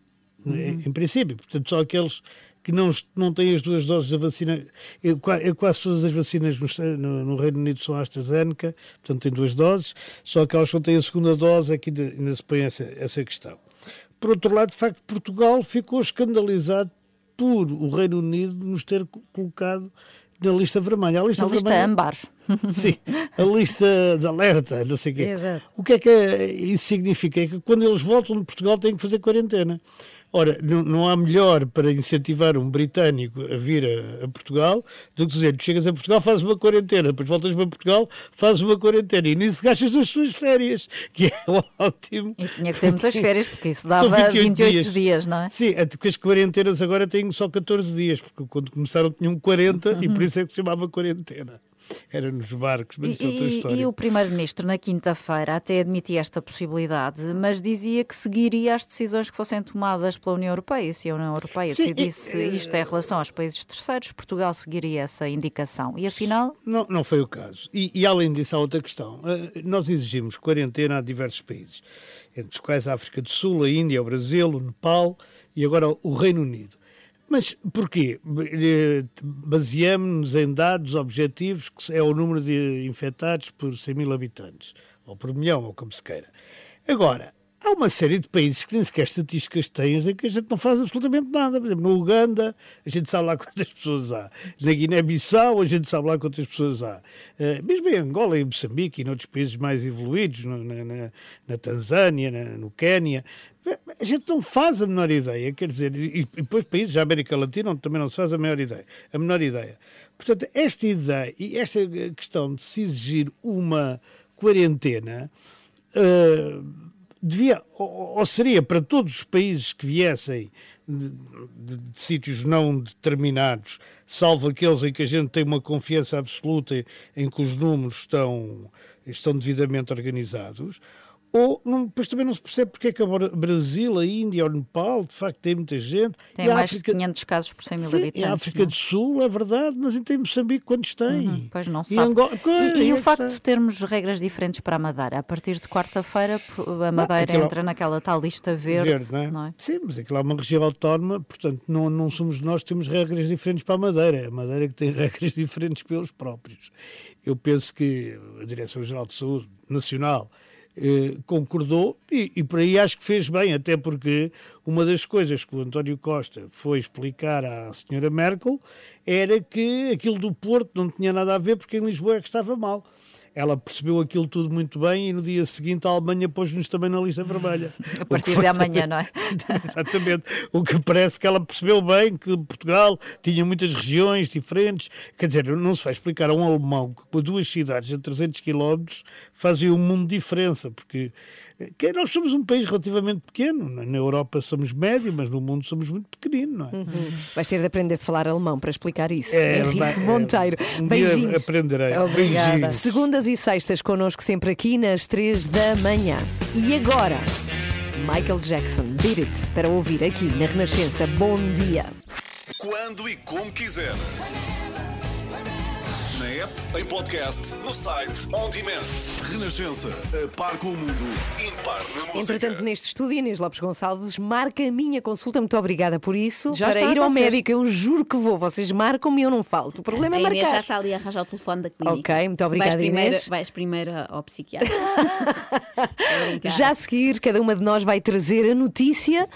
em, em princípio. Portanto, só aqueles que não, não têm as duas doses da vacina. Eu, qua- eu quase todas as vacinas no, no- no Reino Unido são AstraZeneca, portanto têm duas doses, só aquelas que não têm a segunda dose é que ainda, ainda se põe essa, essa questão. Por outro lado, de facto, Portugal ficou escandalizado por o Reino Unido nos ter co- colocado na lista vermelha. A lista Na lista vermelha- âmbar. [laughs] Sim, a lista de alerta, não sei o quê. Exato. O que é que isso significa? É que quando eles voltam de Portugal têm que fazer quarentena. Ora, não, não há melhor para incentivar um britânico a vir a, a Portugal do que dizer, chegas a Portugal, fazes uma quarentena, depois voltas para Portugal, fazes uma quarentena e nisso gastas as suas férias, [laughs] que é ótimo. E tinha que ter muitas férias, porque isso dava 28, dias. não é? Sim, até porque as quarentenas agora têm só 14 dias, porque quando começaram tinham 40 e Uhum. por isso é que se chamava quarentena. Era nos barcos, mas isso é outra E, história. e o Primeiro-Ministro, na quinta-feira, até admitia esta possibilidade, mas dizia que seguiria as decisões que fossem tomadas pela União Europeia. E se a União Europeia Sim, decidisse e- isto em relação aos países terceiros, Portugal seguiria essa indicação. E afinal, Não, não foi o caso. E, e além disso, há outra questão. Eh, Nós exigimos quarentena a diversos países, entre os quais a África do Sul, a Índia, o Brasil, o Nepal e agora o Reino Unido. Mas porquê? Eh, Baseamos-nos em dados objetivos, que é o número de infectados por 100 mil habitantes, ou por milhão, ou como se queira. Agora, há uma série de países que nem sequer estatísticas têm, em que a gente não faz absolutamente nada. Por exemplo, no Uganda, a gente sabe lá [laughs] quantas pessoas há. Na Guiné-Bissau, a gente sabe lá quantas pessoas há. Eh, mesmo em Angola, em Moçambique e noutros países mais evoluídos, no- na, na- na Tanzânia, na- no Quénia, a gente não faz a menor ideia, quer dizer, e, e depois países da América Latina onde também não se faz a menor ideia. A menor ideia. Portanto, esta ideia e esta questão de se exigir uma quarentena eh, devia, ou, ou seria para todos os países que viessem de, de- de sítios não determinados, salvo aqueles em que a gente tem uma confiança absoluta em que os números estão, estão devidamente organizados, ou não, depois também não se percebe porque é que agora Brasil, a Índia, o Nepal, de facto tem muita gente. tem a mais África- de 500 casos por 100 mil Sim, habitantes. em África não é? do Sul, é verdade, mas então em Moçambique quantos tem? Uhum, Pois não E se sabe. Angola- E, Pois, e é o que facto está. de termos regras diferentes para a Madeira, a partir de quarta-feira a Madeira aquilo- entra naquela tal lista verde. não é? Sim, mas aquilo é uma região autónoma, portanto não, não somos nós que temos regras diferentes para a Madeira, é a Madeira que tem [laughs] regras diferentes pelos próprios. Eu penso que a Direção-Geral de Saúde Nacional eh, concordou e, e por aí acho que fez bem, até porque uma das coisas que o António Costa foi explicar à senhora Merkel era que aquilo do Porto não tinha nada a ver porque em Lisboa é que estava mal. Ela percebeu aquilo tudo muito bem e no dia seguinte a Alemanha pôs-nos também na lista vermelha. A partir de amanhã, não é? [laughs] Exatamente. O que parece que ela percebeu bem que Portugal tinha muitas regiões diferentes. Quer dizer, não se vai explicar a um alemão que com duas cidades a 300 km fazem um mundo de diferença, porque que nós somos um país relativamente pequeno. Na Europa somos médio, mas no mundo somos muito pequenino, não é? Uhum. Vais ter de aprender a falar alemão para explicar isso. É, Henrique vai- Monteiro. um dia Beijinhos. aprenderei. Obrigada. Beijinhos. Segundas e sextas connosco sempre aqui nas três da manhã. E agora, Michael Jackson, Beat It, para ouvir aqui na Renascença. Bom dia. Quando e como quiser. App, em podcast, no site, on demand. Renascença, a par com o mundo, impar na música. Entretanto, neste estúdio, Inês Lopes Gonçalves marca a minha consulta. Muito obrigada por isso. Já para está a ir ao acontecer. médico, eu juro que vou. Vocês marcam-me e eu não falto. O problema a é Inês marcar. já está ali a arranjar o telefone da clínica. Ok, muito obrigada, vais primeiro, Inês. Vais primeiro ao psiquiatra. [laughs] Estou a brincar. Já a seguir, cada uma de nós vai trazer a notícia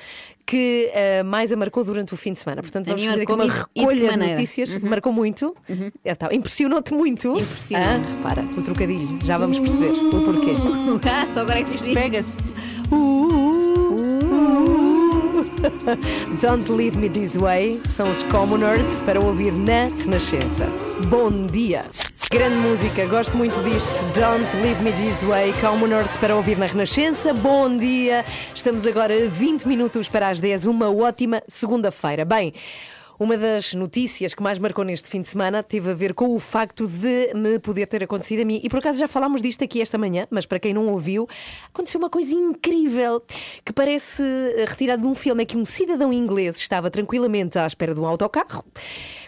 que eh, mais a marcou durante o fim de semana. Portanto, vamos fazer aqui uma de recolha de maneira? notícias. Uhum. Marcou muito. É, tá, Impressionou-te muito. Impressionou. Ah, repara, o trocadilho. Já vamos perceber o porquê. [laughs] ah, só agora é que isto pega-se. [laughs] Don't Leave Me This Way são os Commoners para ouvir na Renascença. Bom dia! Grande música, gosto muito disto. Don't Leave Me This Way, Commoners para ouvir na Renascença. Bom dia! Estamos agora a 20 minutos para as 10, uma ótima segunda-feira. Bem. Uma das notícias que mais marcou neste fim de semana teve a ver com o facto de me poder ter acontecido a mim. E por acaso já falámos disto aqui esta manhã, mas para quem não ouviu, aconteceu uma coisa incrível que parece retirada de um filme em que um cidadão inglês estava tranquilamente à espera de um autocarro,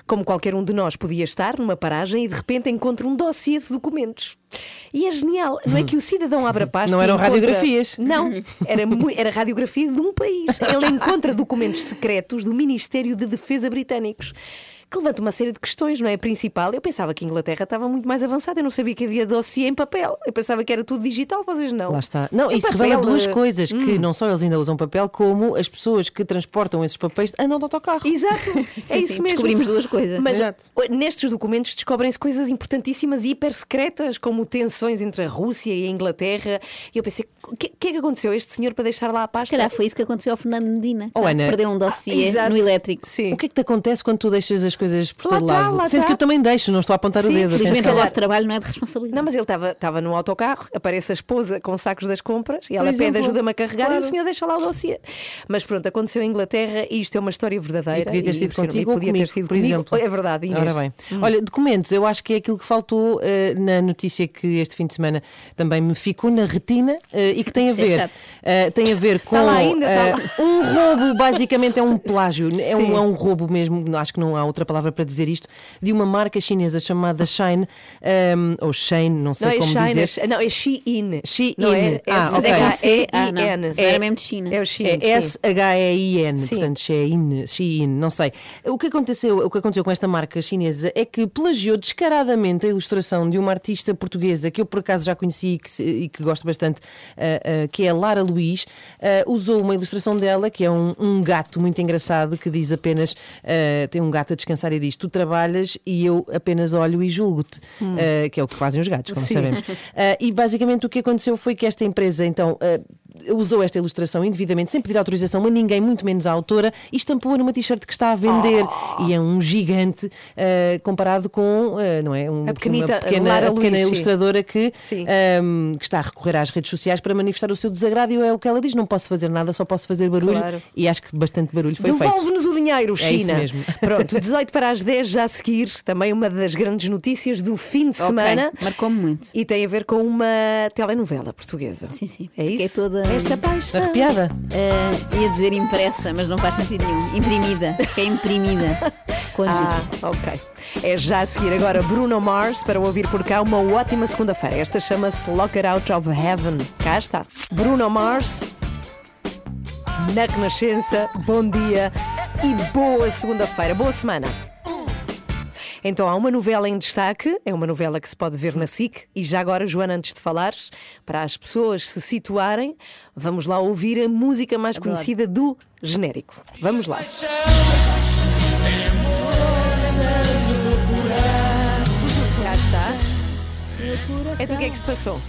como qualquer um de nós podia estar numa paragem e de repente encontra um dossiê de documentos. E é genial, não é que o cidadão abre a [laughs] pasta Não e eram encontra- radiografias. Não, era, era radiografia de um país. Ele encontra documentos secretos do Ministério de Defesa britânicos. Que levanta uma série de questões, não é? A principal, eu pensava que a Inglaterra estava muito mais avançada, eu não sabia que havia dossiê em papel, eu pensava que era tudo digital, vocês não. Lá está. Não, Em isso papel, revela duas eh, coisas: que hum. não só eles ainda usam papel, como as pessoas que transportam esses papéis andam de autocarro. Exato, [laughs] é Sim, isso sim, mesmo. descobrimos duas coisas. Mas Exato. nestes documentos descobrem-se coisas importantíssimas e hiper secretas, como tensões entre a Rússia e a Inglaterra. E eu pensei, o que, que é que aconteceu a este senhor para deixar lá a pasta? Se calhar foi isso que aconteceu ao Fernando Medina. Oh, Ana. Perdeu um dossiê exato. no elétrico. Sim. O que é que te acontece quando tu deixas as coisas por Lá todo tá, lado? lá Sendo tá. que eu também deixo, não estou a apontar Sim, o dedo. Felizmente atenção. o nosso trabalho não é de responsabilidade. Não, mas ele estava estava no autocarro, aparece a esposa com sacos das compras e ela pede ajuda-me a carregar e claro. o senhor deixa lá o dossiê. Mas pronto, aconteceu em Inglaterra e isto é uma história verdadeira. E podia ter sido contigo E podia comigo, ter sido por comigo. exemplo. É verdade, Inês. Ora bem. Hum. Olha, documentos, eu acho que é aquilo que faltou eh, na notícia que este fim de semana também me ficou na retina eh, e que tem a é ver, eh, tem a ver com Está lá ainda, está lá. um roubo, basicamente é um plágio, é um, é um roubo mesmo, acho que não há outra palavra para dizer isto, de uma marca chinesa chamada Shine, ehm, ou Shane, não sei Não é como China, dizer. é- não, é Shein. Shein. Não é? Ah, ok. S-H-E-I-N. Isso era mesmo de China. É o Shein. É. S-H-E-I-N, portanto, Shein, Shein, não sei. O que, aconteceu, o que aconteceu com esta marca chinesa é que plagiou descaradamente a ilustração de uma artista portuguesa que eu por acaso já conheci e que, e que gosto bastante, ah, ah, que é a Lara Luís. Ah, usou uma ilustração dela que é um, um gato muito engraçado que diz apenas: tem um gato a descansar e diz, tu trabalhas e eu apenas olho e julgo-te, Ah, que é o que fazem os gatos, como Sim. sabemos. [laughs] Ah, e basicamente o que aconteceu foi que esta empresa então ah, usou esta ilustração indevidamente, sem pedir autorização a ninguém, muito menos à autora, e estampou-a numa t-shirt que está a vender. E é um gigante ah, comparado com ah, não é, um, A pequenita uma pequena, Lara a pequena Luís, ilustradora que, Sim. ahm, que está a recorrer às redes sociais para manifestar o seu desagrado. E é o que ela diz: não posso fazer nada, só posso fazer barulho. Claro. E acho que bastante barulho foi feito. Devolve-nos o dinheiro, China. É isso mesmo. [laughs] Pronto, 18 para as 10, já a seguir, também uma das grandes notícias do fim de semana. Marcou-me muito. E tem a ver com uma telenovela portuguesa. Sim, sim. É isso? toda- Esta paixão. Arrepiada? Ah, ia dizer impressa, mas não faz sentido nenhum. Imprimida. Fiquei imprimida com a notícia. Ah, ok. É já a seguir agora Bruno Mars para ouvir por cá uma ótima segunda-feira. Esta chama-se Lock It Out of Heaven. Cá está. Bruno Mars. Na Renascença, bom dia e boa segunda-feira, boa semana. Então há uma novela em destaque, é uma novela que se pode ver na SIC, e já agora, Joana, antes de falares, para as pessoas se situarem, vamos lá ouvir a música mais Adoro. conhecida do genérico. Vamos lá. Cá está. Então o que é que se passou?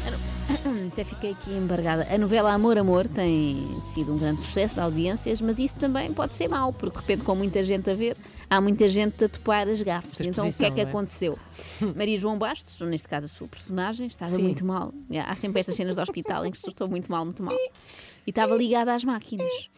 Até fiquei aqui embargada. A novela Amor Amor tem sido um grande sucesso de audiências, mas isso também pode ser mau, porque de repente, com muita gente a ver, há muita gente a topar as gafes. Então o que é que é? aconteceu? [laughs] Maria João Bastos, neste caso a sua personagem, estava Sim. muito mal. Há sempre estas cenas do hospital em que estou muito mal, muito mal. E estava ligada às máquinas.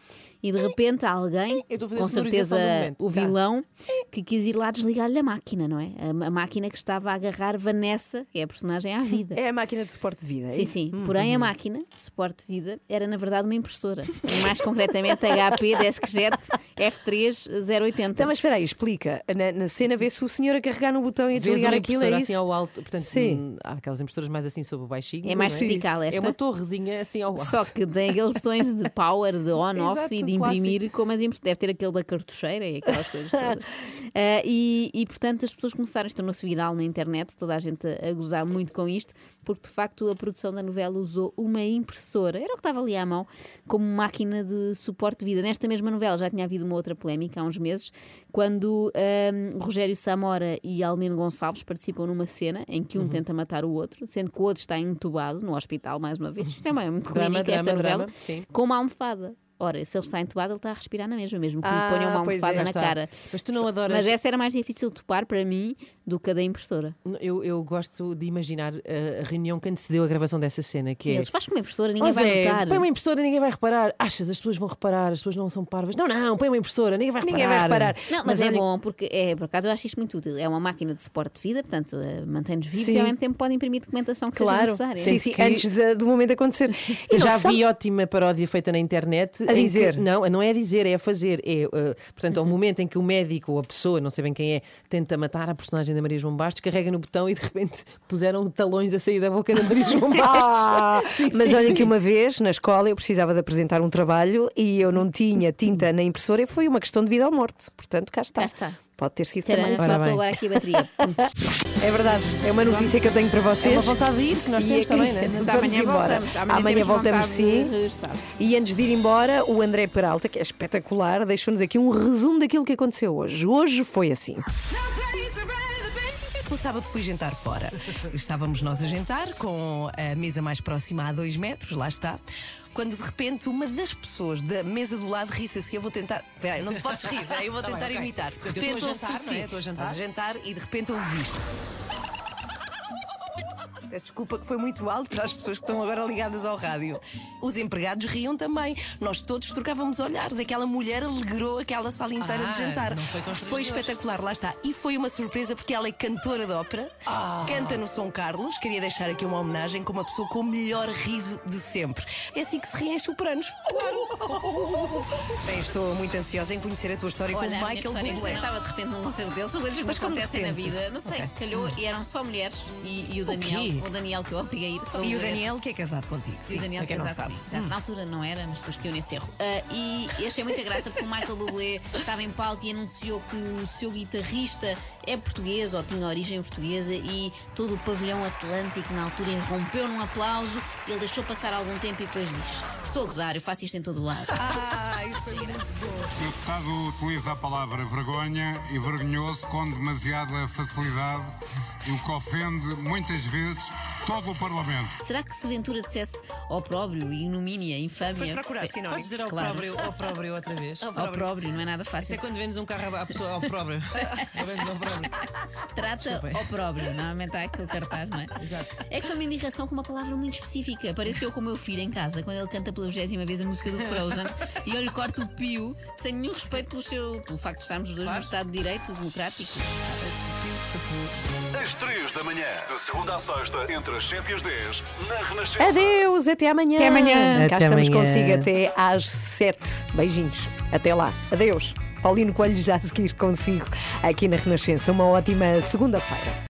E de repente há alguém, a com certeza o Cá. vilão, que quis ir lá desligar-lhe a máquina, não é? A, a máquina que estava a agarrar Vanessa, que é a personagem, à vida. É a máquina de suporte de vida. é Sim, isso? sim. Hum, Porém, a hum. máquina de suporte de vida era, na verdade, uma impressora. E mais concretamente, HP DeskJet F3080. Então, mas espera aí, explica. Na, na cena vê-se o senhor a carregar no botão e a desligar uma aquilo, é impressora isso? assim ao alto, portanto, Sim. hum, há aquelas impressoras mais assim sobre o baixinho. É mais não vertical É esta. uma torrezinha assim ao alto. Só que tem aqueles botões de power, de on-off [laughs] Exato, e de imprimir, como as impress- Deve ter aquele da cartucheira e aquelas coisas [laughs] todas. Ah, e, e, portanto, as pessoas começaram, isto tornou-se viral na internet, toda a gente a, a gozar muito com isto, porque de facto a produção da novela usou uma impressora, era o que estava ali à mão, como máquina de suporte de vida. Nesta mesma novela já tinha havido uma outra polémica há uns meses, quando ahm, Rogério Samora e Almino Gonçalves participam numa cena em que um Uhum. tenta matar o outro, sendo que o outro está entubado no hospital, mais uma vez. Também é muito Drama, clínica esta drama, novela, drama, com uma almofada. Ora, se ele está entubado, ele está a respirar na mesma, mesmo que Ah, lhe ponham uma pois é, almofada na está. cara. Mas tu não adoras- Mas essa era mais difícil de topar para mim do que a da impressora. Eu, eu gosto de imaginar a, a reunião que antecedeu a gravação dessa cena, que é. Eles faz com uma impressora, ninguém Ó vai Zé, notar. Põe uma impressora, ninguém vai reparar. Achas, as pessoas vão reparar, as pessoas não são parvas. Não, não, põe uma impressora, ninguém vai reparar. Ninguém vai reparar. Não, mas, Mas é olha- bom, porque é, por acaso eu acho isto muito útil. É uma máquina de suporte de vida, portanto, eh, mantém-nos vivos Sim. e ao mesmo tempo pode imprimir documentação que seja Claro, necessária. sim, sim, que- antes de- do momento acontecer. Eu já sabe- vi ótima paródia feita na internet. A em que- dizer? não, não é a dizer, é a fazer. É, uh, portanto, ao momento em que o médico ou a pessoa, não sei bem quem é, tenta matar a personagem da Maria João Bastos, carrega no botão e de repente puseram talões a sair da boca da Maria João Ah, [laughs] Bastos. Sim, mas sim, olha sim. que uma vez na escola eu precisava de apresentar um trabalho e eu não tinha tinta na impressora e foi uma questão de vida ou morte. Portanto, cá está. Cá está. Pode ter sido Tcharam, também. estou agora aqui a bateria. É verdade, é uma notícia que eu tenho para vocês. É uma vontade de ir, que nós E temos aqui- também, né? Mas Vamos amanhã embora. voltamos. Amanhã temos voltamos sim. E antes de ir embora, o André Peralta, que é espetacular, deixou-nos aqui um resumo daquilo que aconteceu hoje. Hoje foi assim. No sábado fui jantar fora. Estávamos nós a jantar com a mesa mais próxima a dois metros, lá está. Quando de repente uma das pessoas da mesa do lado ri-se assim, eu vou tentar. Peraí, não te podes rir, eu vou Tá bem, tentar imitar. De Portanto, eu estou a jantar, não é? Eu estou a jantar. Estás a jantar e de repente ouves isto. Peço desculpa que foi muito alto para as pessoas que estão agora ligadas ao rádio. Os empregados riam também. Nós todos trocávamos olhares. Aquela mulher alegrou aquela sala inteira Ah, de jantar. foi foi espetacular, lá está. E foi uma surpresa porque ela é cantora de ópera, Ah. canta no São Carlos. Queria deixar aqui uma homenagem com uma pessoa com o melhor riso de sempre. É assim que se riem superanos. Claro. [laughs] Bem, estou muito ansiosa em conhecer a tua história Olha, com a o Michael história, Bublé. eu estava de repente num concerto dele, são coisas que acontecem na vida. Não sei, Ok. calhou e eram só mulheres e, e o O Daniel, o Daniel que eu obriguei a ir. só E o. Daniel que é casado contigo. E o Daniel para quem não casado comigo, certo? Na altura não era, mas depois que eu nesse erro. Ah, e achei muita graça porque o Michael Bublé estava em palco e anunciou que o seu guitarrista é português ou tinha origem portuguesa e todo o pavilhão atlântico na altura irrompeu num aplauso. Ele deixou passar algum tempo e depois diz: Estou a gozar, eu faço isto em todo o lado. Ah, isso é muito bom. O deputado utiliza a palavra vergonha e vergonhoso com demasiada facilidade, o que ofende muitas vezes todo o Parlamento. Será que se Ventura dissesse opróbrio, ignomínia, infâmia? Foste procurar sinónimos? Podes dizer ao Claro. próprio, ao próprio outra vez? Opróbrio, não é nada Isso fácil. é quando vendes um carro à pessoa ao próprio. [laughs] Vendes ao próprio. Trata opróbrio, normalmente há aquele cartaz, não é? Exato. É que foi uma indignação com uma palavra muito específica. Apareceu com o meu filho em casa quando ele canta pela 20 vez a música do Frozen e eu lhe corto o pio sem nenhum respeito pelo, seu, pelo facto de estarmos os dois no Estado de Direito Democrático. Às 3 da manhã, de segunda à sexta, entre as 7 e as 10, na Renascença. Adeus, até amanhã. Até amanhã. Cá Até estamos amanhã. consigo até às sete. Beijinhos. Até lá. Adeus. Paulino Coelho já a seguir consigo aqui na Renascença. Uma ótima segunda-feira.